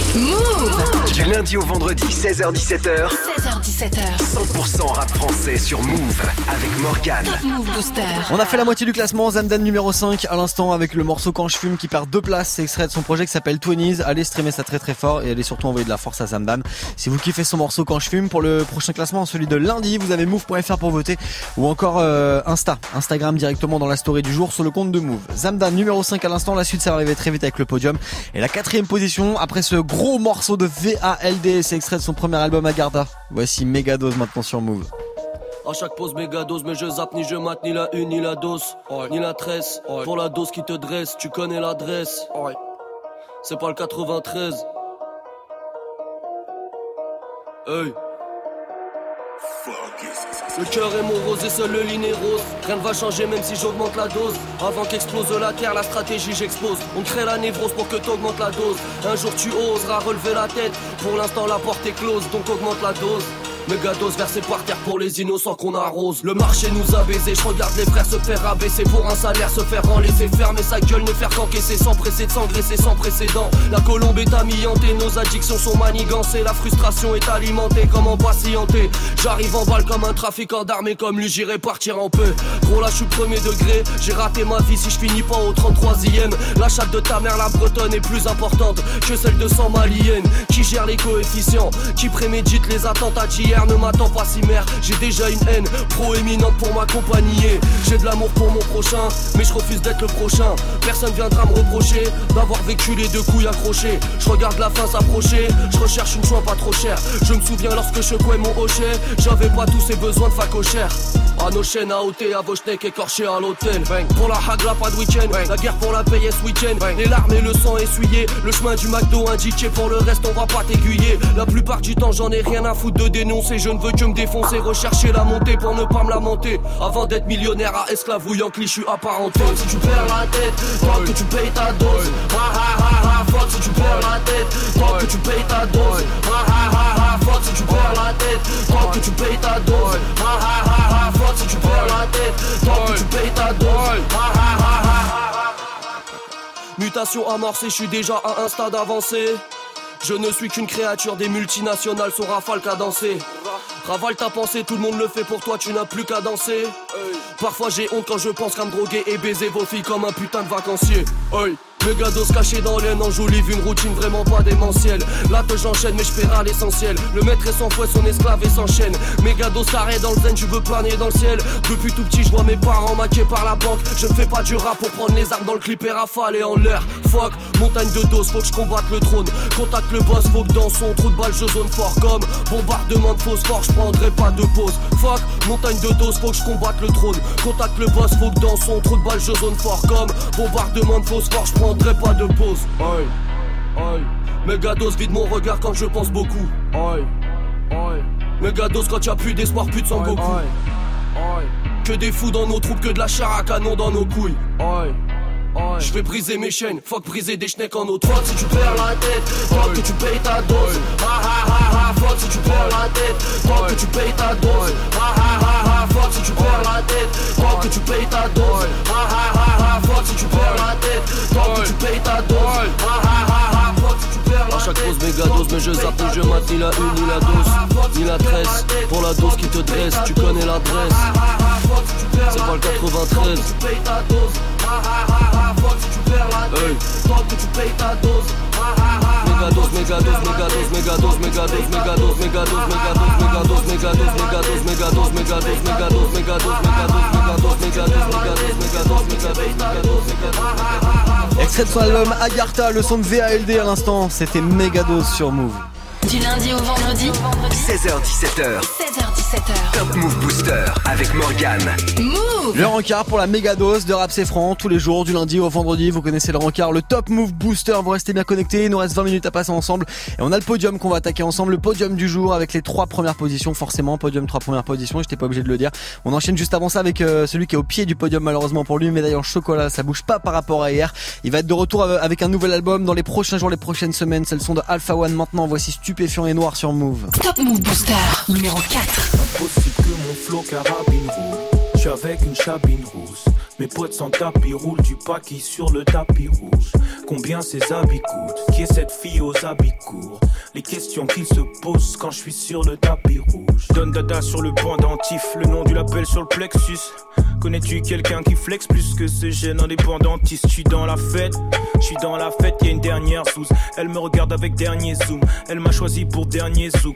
Du lundi au vendredi, 16h17h, 16h17h. 100% rap français sur Move avec Morgane. Top Move Booster. On a fait la moitié du classement, Zamdan numéro 5 à l'instant avec le morceau Quand je fume qui perd deux places, c'est extrait de son projet qui s'appelle Twenties. Allez streamer ça très très fort et allez surtout envoyer de la force à Zamdan. Si vous kiffez son morceau Quand je fume, pour le prochain classement, celui de lundi, vous avez move.fr pour voter ou encore euh, Insta, Instagram directement dans la story du jour sur le compte de Move. Zamdan numéro 5 à l'instant, la suite ça va arriver très vite avec le podium. Et la quatrième position, après ce gros morceau de VALD, c'est extrait de son premier album Agartha. Voici Megadose maintenant sur Move. À chaque pause méga dose, mais je zappe ni je mate ni la une ni la dose, ni la tresse. Pour la dose qui te dresse, tu connais l'adresse. C'est pas le 93. Hey. Le cœur est morose et seul le lit est rose. Rien ne va changer même si j'augmente la dose. Avant qu'explose la terre, la stratégie j'expose. On crée la névrose pour que t'augmentes la dose. Un jour tu oseras relever la tête. Pour l'instant la porte est close, donc augmente la dose. Mégados versé par terre pour les innocents qu'on arrose. Le marché nous a baisé, je regarde les frères se faire rabaisser pour un salaire, se faire en laisser fermer sa gueule, ne faire qu'encaisser sans presser de s'engraisser sans précédent. La colombe est amiantée, nos addictions sont manigancées, la frustration est alimentée, comment patienter J'arrive en balle comme un trafiquant d'armes et comme lui j'irai partir en peu. Gros là je suis premier degré, j'ai raté ma vie si je finis pas au 33ème. La chatte de ta mère, la bretonne est plus importante que celle de 100 maliennes. Qui gère les coefficients, qui prémédite les attentats d'hier ne m'attend pas si mère. J'ai déjà une haine proéminente pour m'accompagner. J'ai de l'amour pour mon prochain Mais je refuse d'être le prochain. Personne viendra me reprocher D'avoir vécu les deux couilles accrochées. Je regarde la fin s'approcher Je recherche une soin pas trop chère. Je me souviens lorsque je couais mon hochet J'avais pas tous ces besoins de facochère. À nos chaînes à ôter, à Voschneck écorché à l'hôtel. Pour la hagla pas de week-end. La guerre pour la paye ce week-end. Les larmes et le sang essuyé Le chemin du McDo indiqué. Pour le reste on va pas t'aiguiller. La plupart du temps j'en ai rien à foutre de dénoncer Je ne veux que me défoncer. Rechercher la montée pour ne pas me lamenter. Avant d'être millionnaire à je suis apparenté Si tu perds la tête Toi que tu payes ta dose. Ha ha ha ha Fuck si tu perds la tête Toi que tu payes ta dose. Ha ha ha ha Fuck si tu perds la tête Toi que tu payes ta dose. Ha ha ha ha Fuck si tu perds la tête Toi que tu payes ta dose. Ha ha ha ha. Mutation amorcée, je suis déjà à un stade avancé. Je ne suis qu'une créature des multinationales, son rafale qu'à danser. Ravale ta pensée, tout le monde le fait pour toi, tu n'as plus qu'à danser. Parfois j'ai honte quand je pense qu'à me droguer et baiser vos filles comme un putain de vacancier. Hey. Mégados caché dans l'aine, enjolive une routine vraiment pas démentielle. Là que j'enchaîne, mais je paierai l'essentiel. Le maître est sans fouet, son esclave et s'enchaîne. Mégados carré dans le zen, tu veux planer dans le ciel. Depuis tout petit, je vois mes parents maqués par la banque. Je ne fais pas du rap pour prendre les armes dans le clip et rafaler en l'air. Fuck, montagne de doses, faut que je combatte le trône. Contacte le boss, faut que dans son trou de balle je zone fort comme bombardement de phosphore, je prendrai pas de pause. Fuck, montagne de doses, faut que je combatte le trône. Contacte le boss, faut que dans son trou de balle je zone fort comme bombardement de phosphore, je prendrai pas de pause. Oi, oi. Mégados vide mon regard quand je pense beaucoup. Oi, oi. Mégados quand y'a plus d'espoir, plus de sang Goku. Que des fous dans nos troupes, que de la chair à canon dans nos couilles. Je vais briser mes chaînes, fuck briser des schnecks en autre Fuck si tu perds la tête, fuck que tu payes ta dose Ha ha ha ha, fuck si tu perds la tête, fuck que tu payes ta dose Ha ha ha ha, fuck si tu perds la tête, fuck que tu payes ta dose. Ha ha ha ha, fuck si tu perds la tête, fuck que tu payes ta dose. Ha ha ha ha, fuck si tu perds la tête chaque pause méga dose, mais je zappe je mate ni la une, ni la dose, ni la tresse. Pour la dose qui te dresse, tu connais l'adresse C'est pas le 93 Hey. Mégados, mégados, Extrait de son album Agartha, le son de VALD à l'instant, c'était Megados sur Move. Du lundi au vendredi 16h17h. 16h17h. Top Move Booster avec Morgane. Move Le rencard pour la méga dose de rap c'est franc tous les jours du lundi au vendredi. Vous connaissez le rencard, le Top Move Booster. Vous restez bien connectés. Il nous reste 20 minutes à passer ensemble et on a le podium qu'on va attaquer ensemble. Le podium du jour avec les trois premières positions. Forcément, podium trois premières positions. J'étais pas obligé de le dire. On enchaîne juste avant ça avec euh, celui qui est au pied du podium malheureusement pour lui. Médaille en chocolat. Ça bouge pas par rapport à hier. Il va être de retour avec un nouvel album dans les prochains jours, les prochaines semaines. C'est le son de Alpha One maintenant. Voici stupéfiant et noir sur Move. Top Move Booster numéro 4. Impossible que mon flow carabine roule. Je suis avec une chabine rousse. Mes potes sans tapis roulent du paquis sur le tapis rouge. Combien ces habits coûtent? Qui est cette fille aux habits courts? Les questions qu'ils se posent quand je suis sur le tapis rouge. Donne dada sur le pendentif, le nom du label sur le plexus. Connais-tu quelqu'un qui flex plus que ce jeune indépendantiste? Je suis dans la fête, je dans la fête, y a une dernière sous. Elle me regarde avec dernier zoom, elle m'a choisi pour dernier zouk.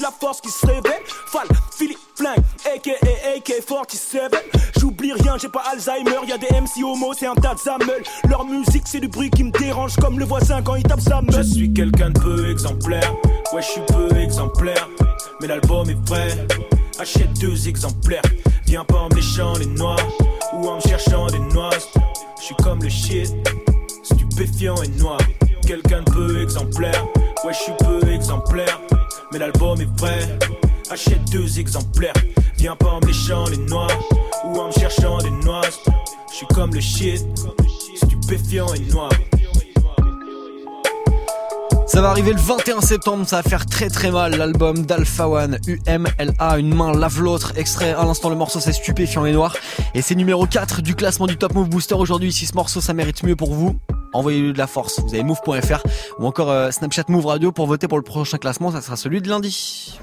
la force qui se réveille Fall, Philippe Flingue, aka AK-47. J'oublie rien, j'ai pas Alzheimer, y a des MC homo, c'est un tas de. Leur musique, c'est du bruit qui me dérange comme le voisin quand il tape sa meule. Je suis quelqu'un de peu exemplaire, ouais, je suis peu exemplaire. Mais l'album est prêt, achète deux exemplaires. Viens pas en me léchant les noix ou en me cherchant des noix. Je suis comme le shit stupéfiant et noir. Quelqu'un de peu exemplaire, achète deux exemplaires. Viens pas en me les noix ou en me cherchant des noix. Je comme le shit, stupéfiant et noir. Ça va arriver le 21 septembre, ça va faire très très mal l'album d'Alpha One, UMLA, une main lave l'autre, extrait à l'instant le morceau c'est stupéfiant et noir et c'est numéro 4 du classement du Top Move Booster aujourd'hui, si ce morceau ça mérite mieux pour vous, envoyez-lui de la force, vous avez move.fr ou encore euh, Snapchat Move Radio pour voter pour le prochain classement, ça sera celui de lundi.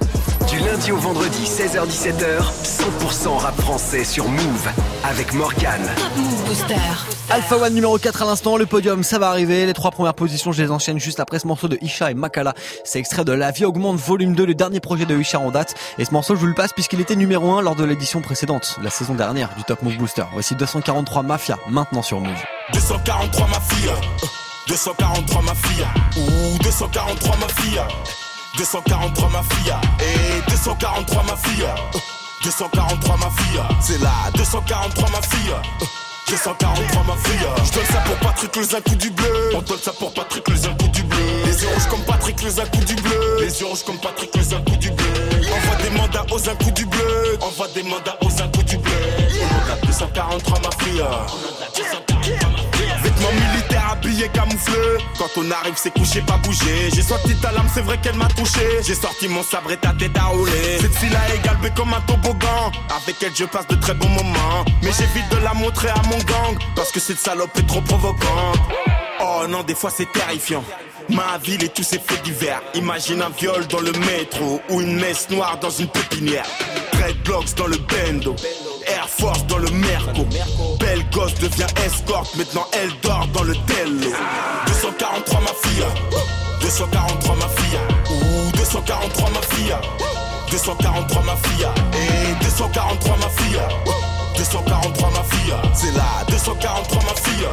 Du lundi au vendredi, 16h-17h, 100% rap français sur Move avec Morgane. Top Move Booster. Alpha One numéro 4 à l'instant, le podium ça va arriver, les trois premières positions je les enchaîne juste après ce morceau de Isha et Makala, c'est extrait de La vie augmente volume 2, le dernier projet de Isha en date, et ce morceau je vous le passe puisqu'il était numéro 1 lors de l'édition précédente, la saison dernière du Top Move Booster. Voici 243 Mafia, maintenant sur Move. 243 ma fille, euh, 243 ma fille, ou 243 ma fille, 243 ma fille, et 243 ma fille, euh, 243 ma fille, c'est là, 243 ma fille. euh, 243 ma fille Je donne ça pour Patrick les un coup du bleu. On donne ça pour Patrick les un coup du bleu. Les yeux rouges comme Patrick les un coup du bleu. Les yeux rouges comme Patrick les un coup du bleu. Envoie des mandats aux un coup du bleu. Envoie des mandats aux un coup du bleu. On a 243 ma fille Vêtements militaires habillés camouflés Quand on arrive c'est couché pas bouger J'ai sorti ta lame c'est vrai qu'elle m'a touché. J'ai sorti mon sabre et ta tête à rouler. Cette fille là est galbée comme un toboggan. Avec elle je passe de très bons moments. Mais j'évite de la montrer à mon gang. Parce que cette salope est trop provocante. Oh non des fois c'est terrifiant. Ma ville et tous ses faits divers. Imagine un viol dans le métro Ou une messe noire dans une pépinière. Dreadlocks dans le bendo Force dans le Merco. Belle gosse devient escorte Maintenant elle dort dans le tello. 243 ma fille 243 ma fille Ouh 243 ma fille 243 ma fille Et 243 ma fille 243 ma fille C'est là 243 ma fille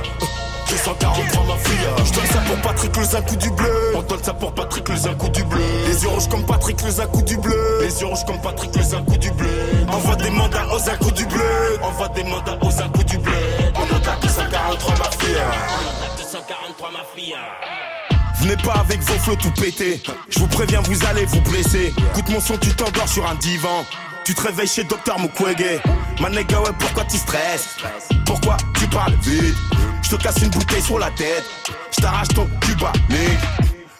243 ma fille Je donne ça pour Patrick le un coup du bleu. On donne ça pour Patrick le un coup du bleu. Les yeux rouges comme Patrick le un coup du bleu. Les yeux rouges comme Patrick le un coup du bleu. Envoie des mandats aux un coup du bleu. Envoie des mandats aux un coup du bleu. On a 243 ma fille On a 243 ma fille Venez pas avec vos flots tout pétés. Je vous préviens, vous allez vous blesser. Écoute mon son, tu t'endors sur un divan. Tu te réveilles chez Docteur Mukwege. Manega, ouais, pourquoi tu stresses? Pourquoi tu parles vite? Je te casse une bouteille sur la tête. Je t'arrache ton cuba,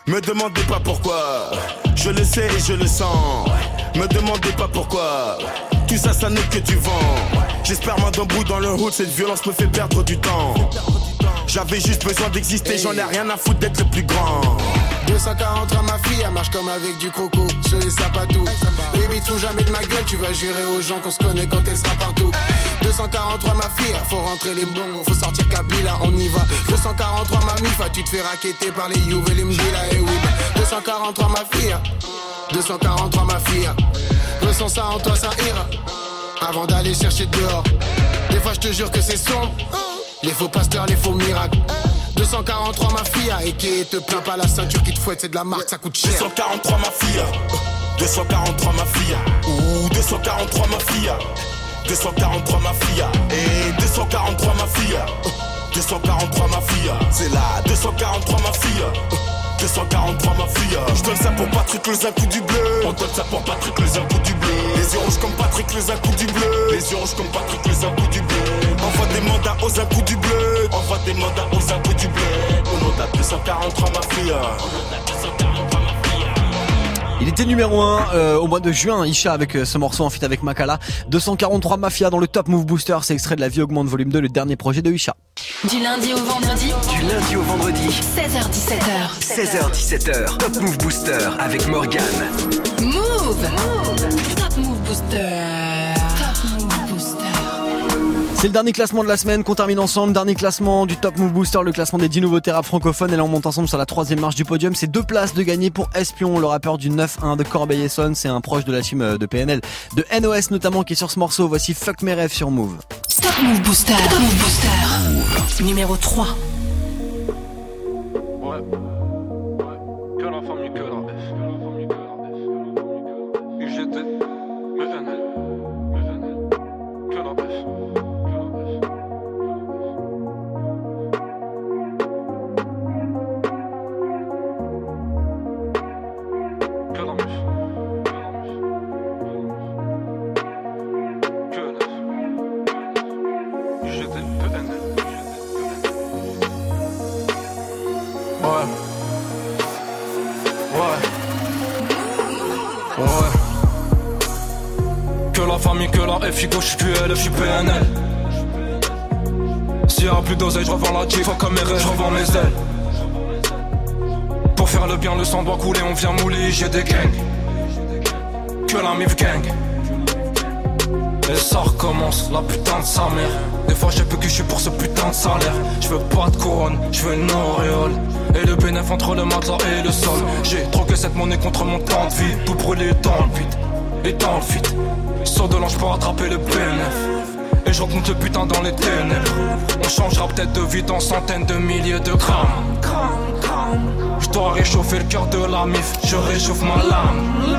Me demandez pas pourquoi. Je le sais et je le sens. Me demandez pas pourquoi. Tout ça, ça n'est que du vent. J'espère moi d'un bout dans le route, cette violence me fait perdre du temps. J'avais juste besoin d'exister, j'en ai rien à foutre d'être le plus grand. 243 ma fille, elle marche comme avec du croco sur les sapatos. Baby, te fous jamais de ma gueule, tu vas jurer aux gens qu'on se connaît quand elle sera partout. 243 ma fille, faut rentrer les bons, faut sortir Kabila, on y va. 243 ma mifa, tu te fais raqueter par les Youves et et oui. 243 ma fille, 243 ma fille, ressens ça en toi, ça ira. Avant d'aller chercher dehors, des fois je te jure que c'est sombre. Les faux pasteurs, les faux miracles. 243 ma fille, et qui te plaint pas la ceinture qui te fouette, c'est de la marque, ça coûte cher. 243 ma fille, 243 ma fille, ou 243 ma fille, 243 ma fille, et 243 ma fille, 243 ma fille, c'est là, 243 ma fille. 243 ma fille Je donne ça pour Patrick le un coup du bleu. On donne ça pour Patrick le un coup du bleu. Les yeux rouges comme Patrick le un coup du bleu. Les yeux rouges comme Patrick le un coup du bleu. Envoie des mandats aux un coup du bleu. Envoie des mandats aux un coup du bleu. On a 243 ma fille On a 243 ma fille Il était numéro 1 au mois de juin, Isha avec euh, ce morceau en feat avec Makala. 243 Mafia dans le Top Move Booster, c'est extrait de La Vie Augmente Volume 2, le dernier projet de Isha. Du lundi au vendredi. Du lundi au vendredi, 16h17h. 16h-17h, Top Move Booster avec Morgane. Move. Top Move Booster. C'est le dernier classement de la semaine qu'on termine ensemble. Dernier classement du Top Move Booster, le classement des 10 nouveautés rap francophones. Et là, on monte ensemble sur la troisième marche du podium. C'est deux places de gagner pour Espion, le rappeur du 9-1 de Corbeil-Essonne. C'est un proche de la team euh, de PNL, de NOS notamment, qui est sur ce morceau. Voici Fuck mes rêves sur Move. Top Move Booster. Move Booster. Numéro 3. FI, gauche, je suis LF, je suis PNL. S'il y a plus d'oseille, je revends la Jeep, comme mes rêves, je revends mes ailes. Pour faire le bien, le sang doit couler, on vient mouler, j'ai des gangs. que la MIF gang. Et ça recommence, la putain de sa mère. Des fois j'ai peu que je suis pour ce putain de salaire. Je veux pas de couronne, je veux une auréole. Et le bénéfice entre le matelas et le sol. J'ai troqué cette monnaie contre mon temps de vie. Tout brûlé dans le vide, et dans le vide. Sors de l'ange pour attraper le bénéfice. Et je rencontre le putain dans les ténèbres. On changera peut-être de vie dans centaines de milliers de grammes. Je dois réchauffer le cœur de la mif, je réchauffe ma lame.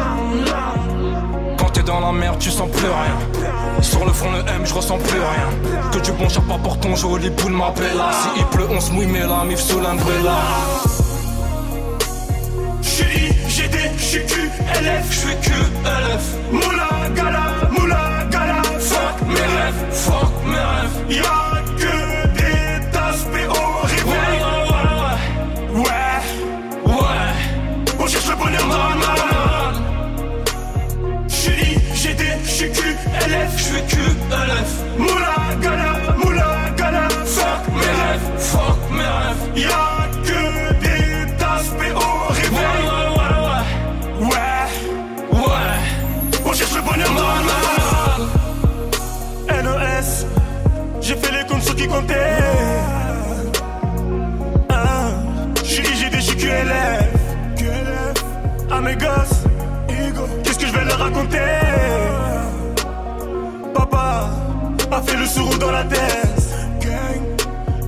Quand t'es dans la merde, tu sens plus rien. Sur le front, le M, je ressens plus rien. Que du bon pas pour ton joli boule m'appelle là. Si il pleut, on se mouille, mais la mif sous l'umbrella. J'suis IGD, j'suis QLF, j'fais QLF. Moula, gala, moula, gala. Fuck mes rêves, fuck mes rêves. Y'a que des tasses PO réveil. Ouais, ouais, ouais, ouais. On cherche le bonheur dans le mal. J'suis IGD, j'suis QLF, j'fais QLF. Moula, gala, moula, gala. Fuck mes rêves, fuck mes rêves. Y'a qui comptait. Ah, IGD, j'suis QLF. QLF. À mes gosses, qu'est-ce que je vais leur raconter? Papa a fait le sourd dans la tête.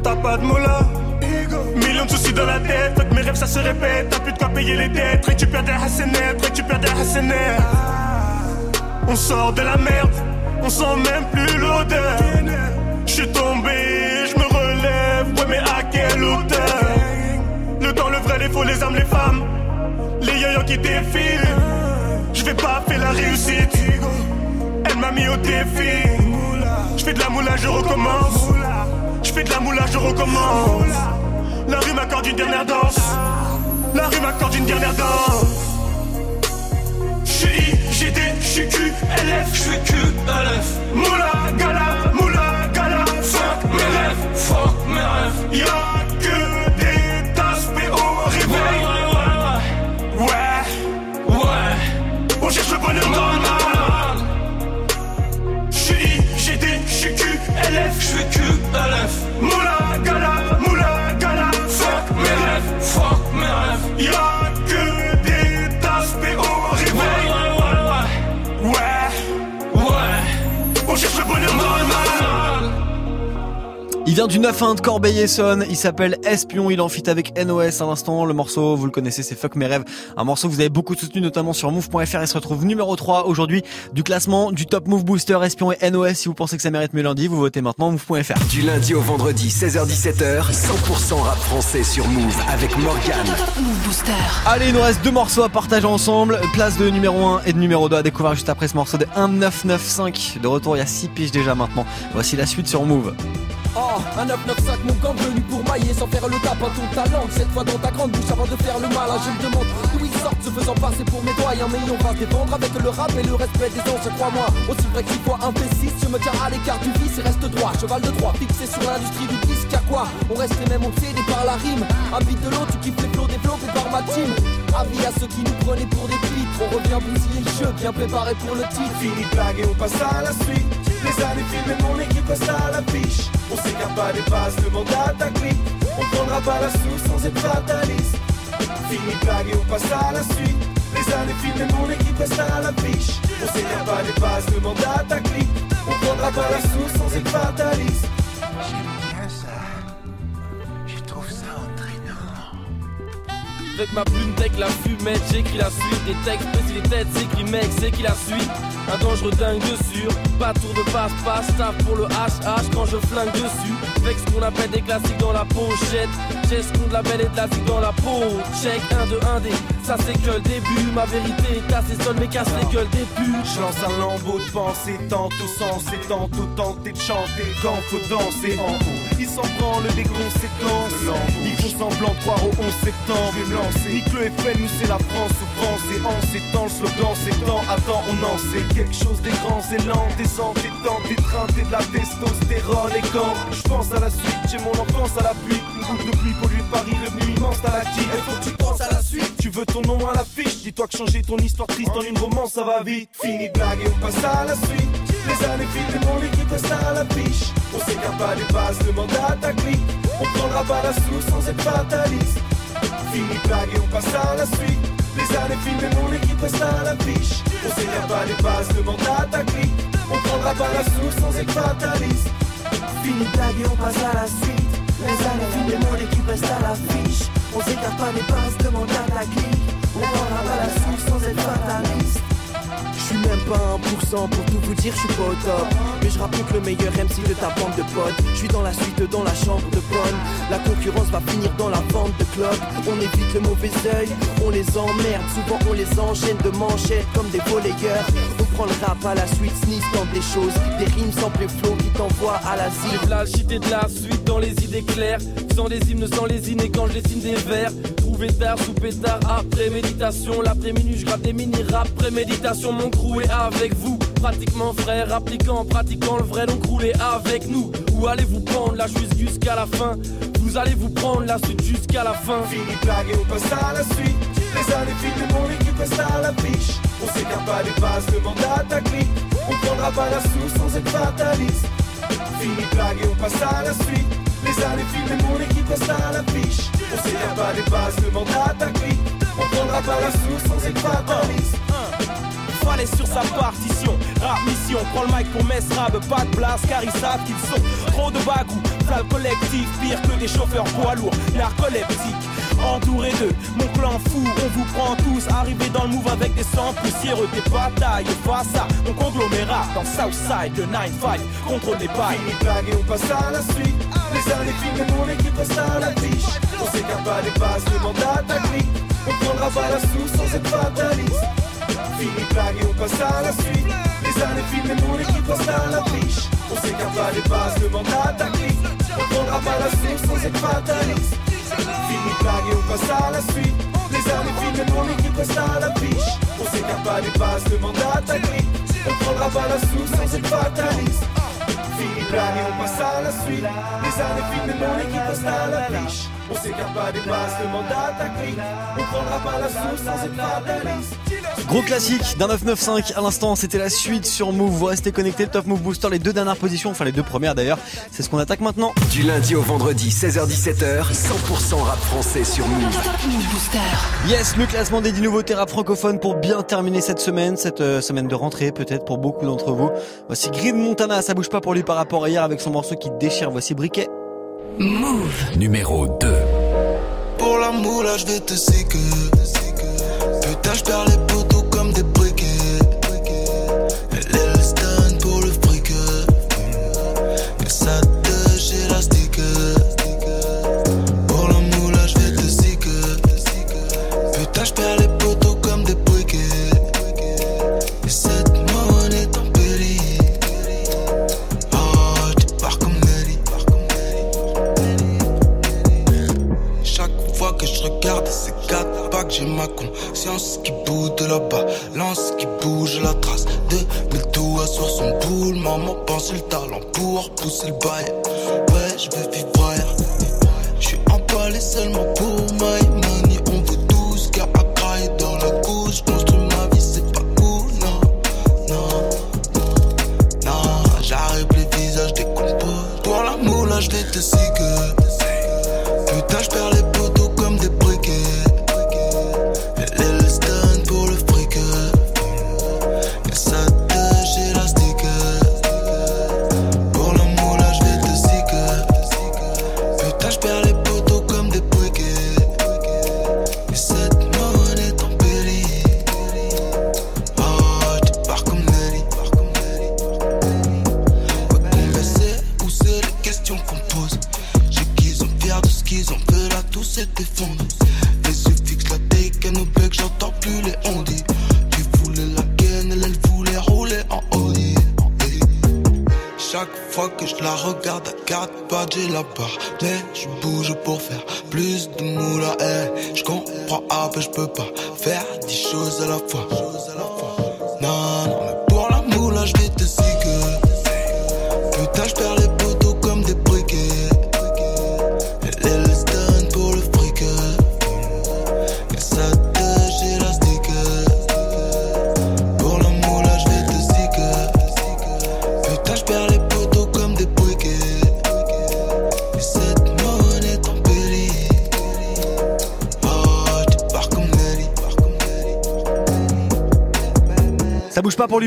T'as pas de mots là? Millions de soucis dans la tête, fait que mes rêves ça se répète. T'as plus de quoi payer les dettes, récupère des hassenettes, récupère des hassenettes. On sort de la merde, on sent même plus l'odeur. J'suis tombé, j'me relève, ouais mais à quelle hauteur? Le temps, le vrai, les faux, les âmes, les femmes, les yo qui défilent. J'vais pas faire la réussite, elle m'a mis au défi. J'fais de la moula, je recommence. J'fais de la moula, je recommence. La rue m'accorde une dernière danse. La rue m'accorde une dernière danse. J'suis IGD, j'suis QLF, j'fais QLF. Moula, gala, moula, gala. Fuck mes rêves, fuck mes rêves. Y'a que des tasses PO réveil. Ouais, ouais, ouais, ouais. On cherche le bonheur dans le mal. J'suis IGD, j'suis QLF, j'fais QLF. Moula, gala, moula, gala. Fuck mes rêves, fuck mes rêves. Y'a Il vient du 9-1 de Corbeil-Essonne, il s'appelle Espion, il en fit avec NOS à l'instant, le morceau, vous le connaissez, c'est Fuck mes rêves, un morceau que vous avez beaucoup soutenu notamment sur move.fr, il se retrouve numéro 3 aujourd'hui du classement du Top Move Booster Espion et NOS, si vous pensez que ça mérite mieux lundi, vous votez maintenant move.fr. Du lundi au vendredi, 16h17h, 100% rap français sur Move avec Morgan. Move Booster. Allez, il nous reste deux morceaux à partager ensemble, place de numéro 1 et de numéro 2 à découvrir juste après ce morceau de 1995, de retour il y a 6 piges déjà maintenant, voici la suite sur Move. Oh, un 995 mon gang venu pour mailler sans faire le tapin ton talent Cette fois dans ta grande bouche avant de faire le mal Je me demande d'où ils sortent se faisant passer pour mes doyens. Mais on va se défendre avec le rap et le respect des anciens Crois-moi, aussi vrai qu'il faut un P6 Je me tiens à l'écart du vice et reste droit. Cheval de droit, fixé sur l'industrie du disque À quoi On reste les mêmes, on par la rime. Habite de l'eau, tu kiffes les flots développés par ma team. Avis à ceux qui nous prenaient pour des pitres On revient bousiller le jeu, bien préparé pour le titre. Fini blague et on passe à la suite les années filmées, mon équipe reste à l'affiche. On s'écarte pas des bases, demande à clique. On prendra pas la sauce sans être fataliste. Fini blague et on passe à la suite. Les années filmées, mon équipe reste à l'affiche. On s'écarte pas des bases, demande à clique. On prendra pas la sauce sans être fataliste. Avec ma plume tech, la fumette, j'écris la suite Des textes, mais les têtes, s'écrit mec, c'est qui la suite? Un dangereux dingue dessus, pas tour de passe-passe Tape pour le HH quand je flingue dessus Avec ce qu'on appelle des classiques dans la pochette J'ai ce qu'on de la belle et de la dans la peau Check 1 de 1 d ça c'est que le début. Ma vérité est assez seule mais casse les gueules des putes Je lance un lambeau de pensée, tantôt sensé, tantôt tenté de chanter. Quand faut danser en haut Ils s'en branlent des conséquences Ils font semblant croire au 11 septembre. Je vais me lancer. Nique le FN, nous c'est la France souffrance Et en ces temps, le slogan c'est temps. Attends, on en sait quelque chose des grands élans Des entêtants, des trains, de la testostérone. Et quand je pense à la suite, j'ai mon enfance à la goutte de pluie pollue Paris, revenu immense à la qui faut que tu penses à la suite Tu veux ton nom à l'affiche, dis Dis-toi que changer ton histoire triste en une romance, ça va vite. Fini blague et on passe à la suite. Les années filent et mon équipe reste à l'affiche. On s'écarte pas des bases, demande à ta clique. On prendra pas la sous sans être fataliste. Fini blague et on passe à la suite. Les années filent et mon équipe reste à l'affiche. On s'écarte pas des bases, demande à ta clique. On prendra pas la sous sans être fataliste. Fini blague et on passe à la suite. Les années filent et mon équipe reste à l'affiche. On s'écarte pas des bases, demande à ta clique. On prendra pas la sous sans être fataliste. Je suis même pas 1% pour tout vous dire, je suis pas au top. Mais je rappelle le meilleur MC de ta bande de potes. Je suis dans la suite, dans la chambre de bonne. La concurrence va finir dans la vente de club. On évite le mauvais œil, on les emmerde. Souvent on les enchaîne de manchettes comme des volleyeurs. On prend le rap à la suite, sneeze tente des choses. Des rimes sans plus flow qui t'envoient à l'asile. J'ai la de la suite dans les idées claires. Sans les hymnes, sans les et quand je des vers. Trouvé tard, sous pétard, après méditation. L'après-midi, je gratte des mini-rap, préméditation. Mon crew est avec vous, pratiquement frère. Appliquant, pratiquant le vrai, donc roulez avec nous. Où allez-vous prendre la suite jusqu'à la fin? Vous allez vous prendre la suite jusqu'à la fin? Fini blague et on passe à la suite. Les années filent mon équipe reste à l'affiche. On s'écarte pas des bases, demande à ta clique. On prendra pas la sous sans être fataliste. Fini blague et on passe à la suite. Les années filent et mon équipe reste à l'affiche. On s'écarte pas des bases, demande à ta. On prendra pas la sous sans être. Fallait sur sa partition, rap mission, prends le mic pour Mess Rab, pas de place car ils savent qu'ils sont trop de bagou, flamme collectif, pire que des chauffeurs poids lourds, narcoleptiques, entouré d'eux, mon clan fou, on vous prend tous, arrivé dans le move avec des sangs poussiéreux, des batailles, face à mon conglomérat, dans Southside, le 9-5, contrôle des bails. Fini blague et on passe à la suite. Les années filent et mon équipe reste à l'affiche. On s'écarte pas des bases, demande à ta. On prendra pas la sous sans être fataliste. Fini blague et on passe à la suite. Les années filent et mon équipe reste à l'affiche. On s'écarte pas des bases, demande à ta. On prendra pas la sous sans être fataliste. Fini de on passe à la suite. Les années filent et mon équipe reste à l'affiche. On s'écarte pas des bases, demande à ta. On prendra pas la sous sans être fataliste. Fini de on passe à la suite. Les années filent et mon équipe reste à l'affiche. On s'écarte pas des bases, demande à ta. On prendra pas la sous sans être fataliste. Gros classique d'un 995 à l'instant, c'était la suite sur Move. Vous restez connectés, le Top Move Booster, les deux dernières positions, enfin les deux premières d'ailleurs. C'est ce qu'on attaque maintenant. Du lundi au vendredi, 16h-17h, 100% rap français sur Move. Yes, le classement des 10 nouveautés rap francophones pour bien terminer cette semaine, cette euh, semaine de rentrée peut-être pour beaucoup d'entre vous. Voici Grid Montana, ça bouge pas pour lui par rapport à hier avec son morceau qui déchire. Voici Briquet. Move. Numéro 2. Pour la moula, je vais te séquer. Putain, je perds les poteaux conscience qui bouge de là-bas. Lance qui bouge la trace de le tout sur son boule. Maman pense le talent pour pousser le bail. Ouais, je veux vivre ailleurs. Je suis emballé seulement pour my money. On veut tous qu'à crailler dans la couche. Construire ma vie, c'est pas cool, non, non. Non, j'arrive les visages décomposés. Pour la moula, je vais te Mais je bouge pour faire plus de moula. Eh, je comprends, ah, je peux pas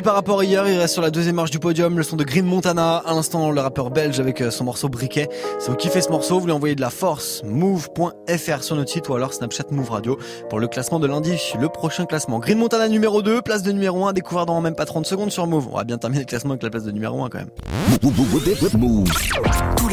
par rapport à hier, il reste sur la deuxième marche du podium, le son de Green Montana, à l'instant le rappeur belge avec euh, son morceau Briquet. Si vous kiffez ce morceau, vous lui envoyez de la force, move.fr sur notre site ou alors Snapchat Move Radio pour le classement de lundi, le prochain classement. Green Montana numéro 2, place de numéro 1, découvert dans même pas 30 secondes sur Move. On va bien terminer le classement avec la place de numéro 1 quand même.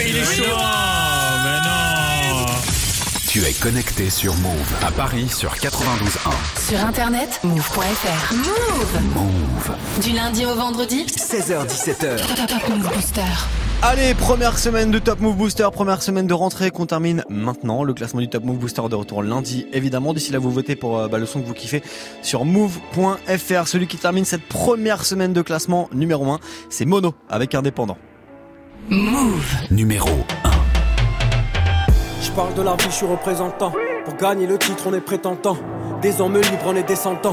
il est chaud mais non Tu es connecté sur Move à Paris sur 92.1. Sur internet, move.fr. Move Move. Du lundi au vendredi 16h17h. Top Move Booster. Allez, première semaine de Top Move Booster, première semaine de rentrée qu'on termine maintenant. Le classement du Top Move Booster de retour lundi, évidemment. D'ici là, vous votez pour euh, bah, le son que vous kiffez sur move.fr. Celui qui termine cette première semaine de classement numéro 1, c'est Mono avec Indépendant. Move Numéro 1. Je parle de la vie, je suis représentant. Pour gagner le titre, on est prétentant. Des hommes libres, on est descendants.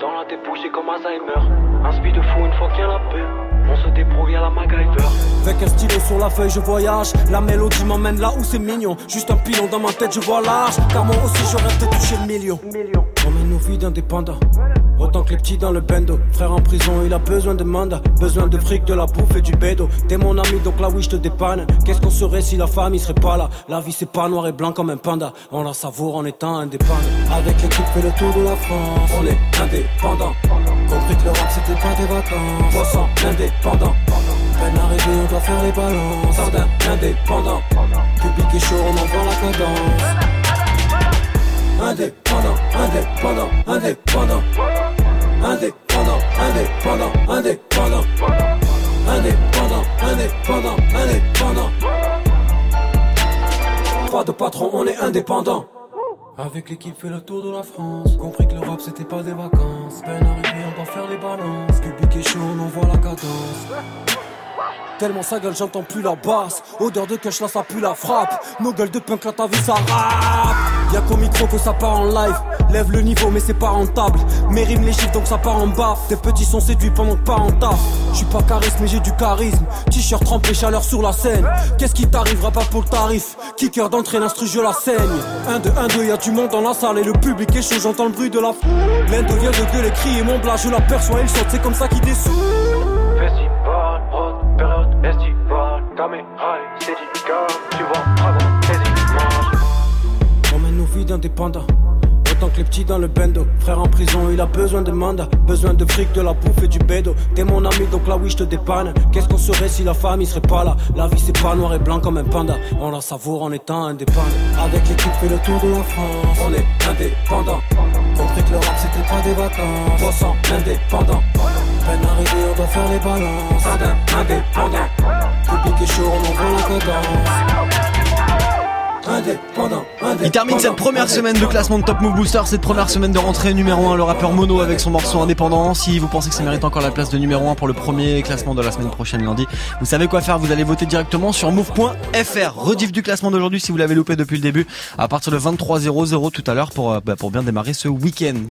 Dans la débouche, j'ai comme Alzheimer. Un speed de fou une fois qu'il y a la paix. On se débrouille à la MacGyver. Avec un stylo sur la feuille, je voyage. La mélodie m'emmène là où c'est mignon. Juste un pilon dans ma tête, je vois large. Car moi aussi, je rêve de toucher le million. On mène nos vies d'indépendants. Autant que les petits dans le bendo. Frère en prison, il a besoin de mandat. Besoin de fric, de la bouffe et du bédo. T'es mon ami, donc là oui, je te dépanne. Qu'est-ce qu'on serait si la famille serait pas là? La vie, c'est pas noir et blanc comme un panda. On la savoure en étant indépendant. Avec l'équipe, fait le tour de la France. On est indépendant. Compris que l'Europe, c'était pas des vacances. 300 indépendant. Peine arrivée, on doit faire les balances. Sardin indépendant. Indépendant. Avec l'équipe fait le tour de la France. Compris que l'Europe c'était pas des vacances. Peine arrivée on doit faire les balances. Public est chaud on envoie la cadence. Tellement sa gueule j'entends plus la basse. Odeur de cash là ça pue la frappe. Nos gueules de punk là ta vie ça rappe Y'a qu'au micro que ça part en live. Lève le niveau mais c'est pas rentable. Mes rimes les chiffres donc ça part en baffe Tes petits sont séduits pendant que pas en taf J'suis pas charisme mais j'ai du charisme. T-shirt trempé chaleur sur la scène. Qu'est-ce qui t'arrivera pas pour le tarif? Kicker d'entrée l'instru je la saigne. 1 2 1 2 y'a du monde dans la salle. Et le public est chaud j'entends le bruit de la foule L'un devient de gueuler crier mon blas je l'aperçois il saute c'est comme ça qu'il dessoule Festival, période et vies d'indépendants. Autant que les petits dans le bendo. Frère en prison, il a besoin de mandat. Besoin de fric, de la bouffe et du bédo. T'es mon ami, donc là oui, je te dépanne. Qu'est-ce qu'on serait si la famille serait pas là? La vie, c'est pas noir et blanc comme un panda. On la savoure en étant indépendant. Avec l'équipe, fait le tour de la France. On est indépendant. Compris que l'Europe, c'était pas des vacances. 300 indépendant. Peine arrivée, on doit faire les balances. Indépendant. Public est chaud, on envoie la cadence. Indépendant, indépendant. Il termine cette première semaine de classement de Top Move Booster, cette première semaine de rentrée numéro 1, le rappeur Mono avec son morceau indépendant. Si vous pensez que ça mérite encore la place de numéro 1 pour le premier classement de la semaine prochaine lundi, vous savez quoi faire, vous allez voter directement sur move.fr. Rediff du classement d'aujourd'hui si vous l'avez loupé depuis le début, à partir de 23h00 tout à l'heure euh, bah, pour bien démarrer ce week-end.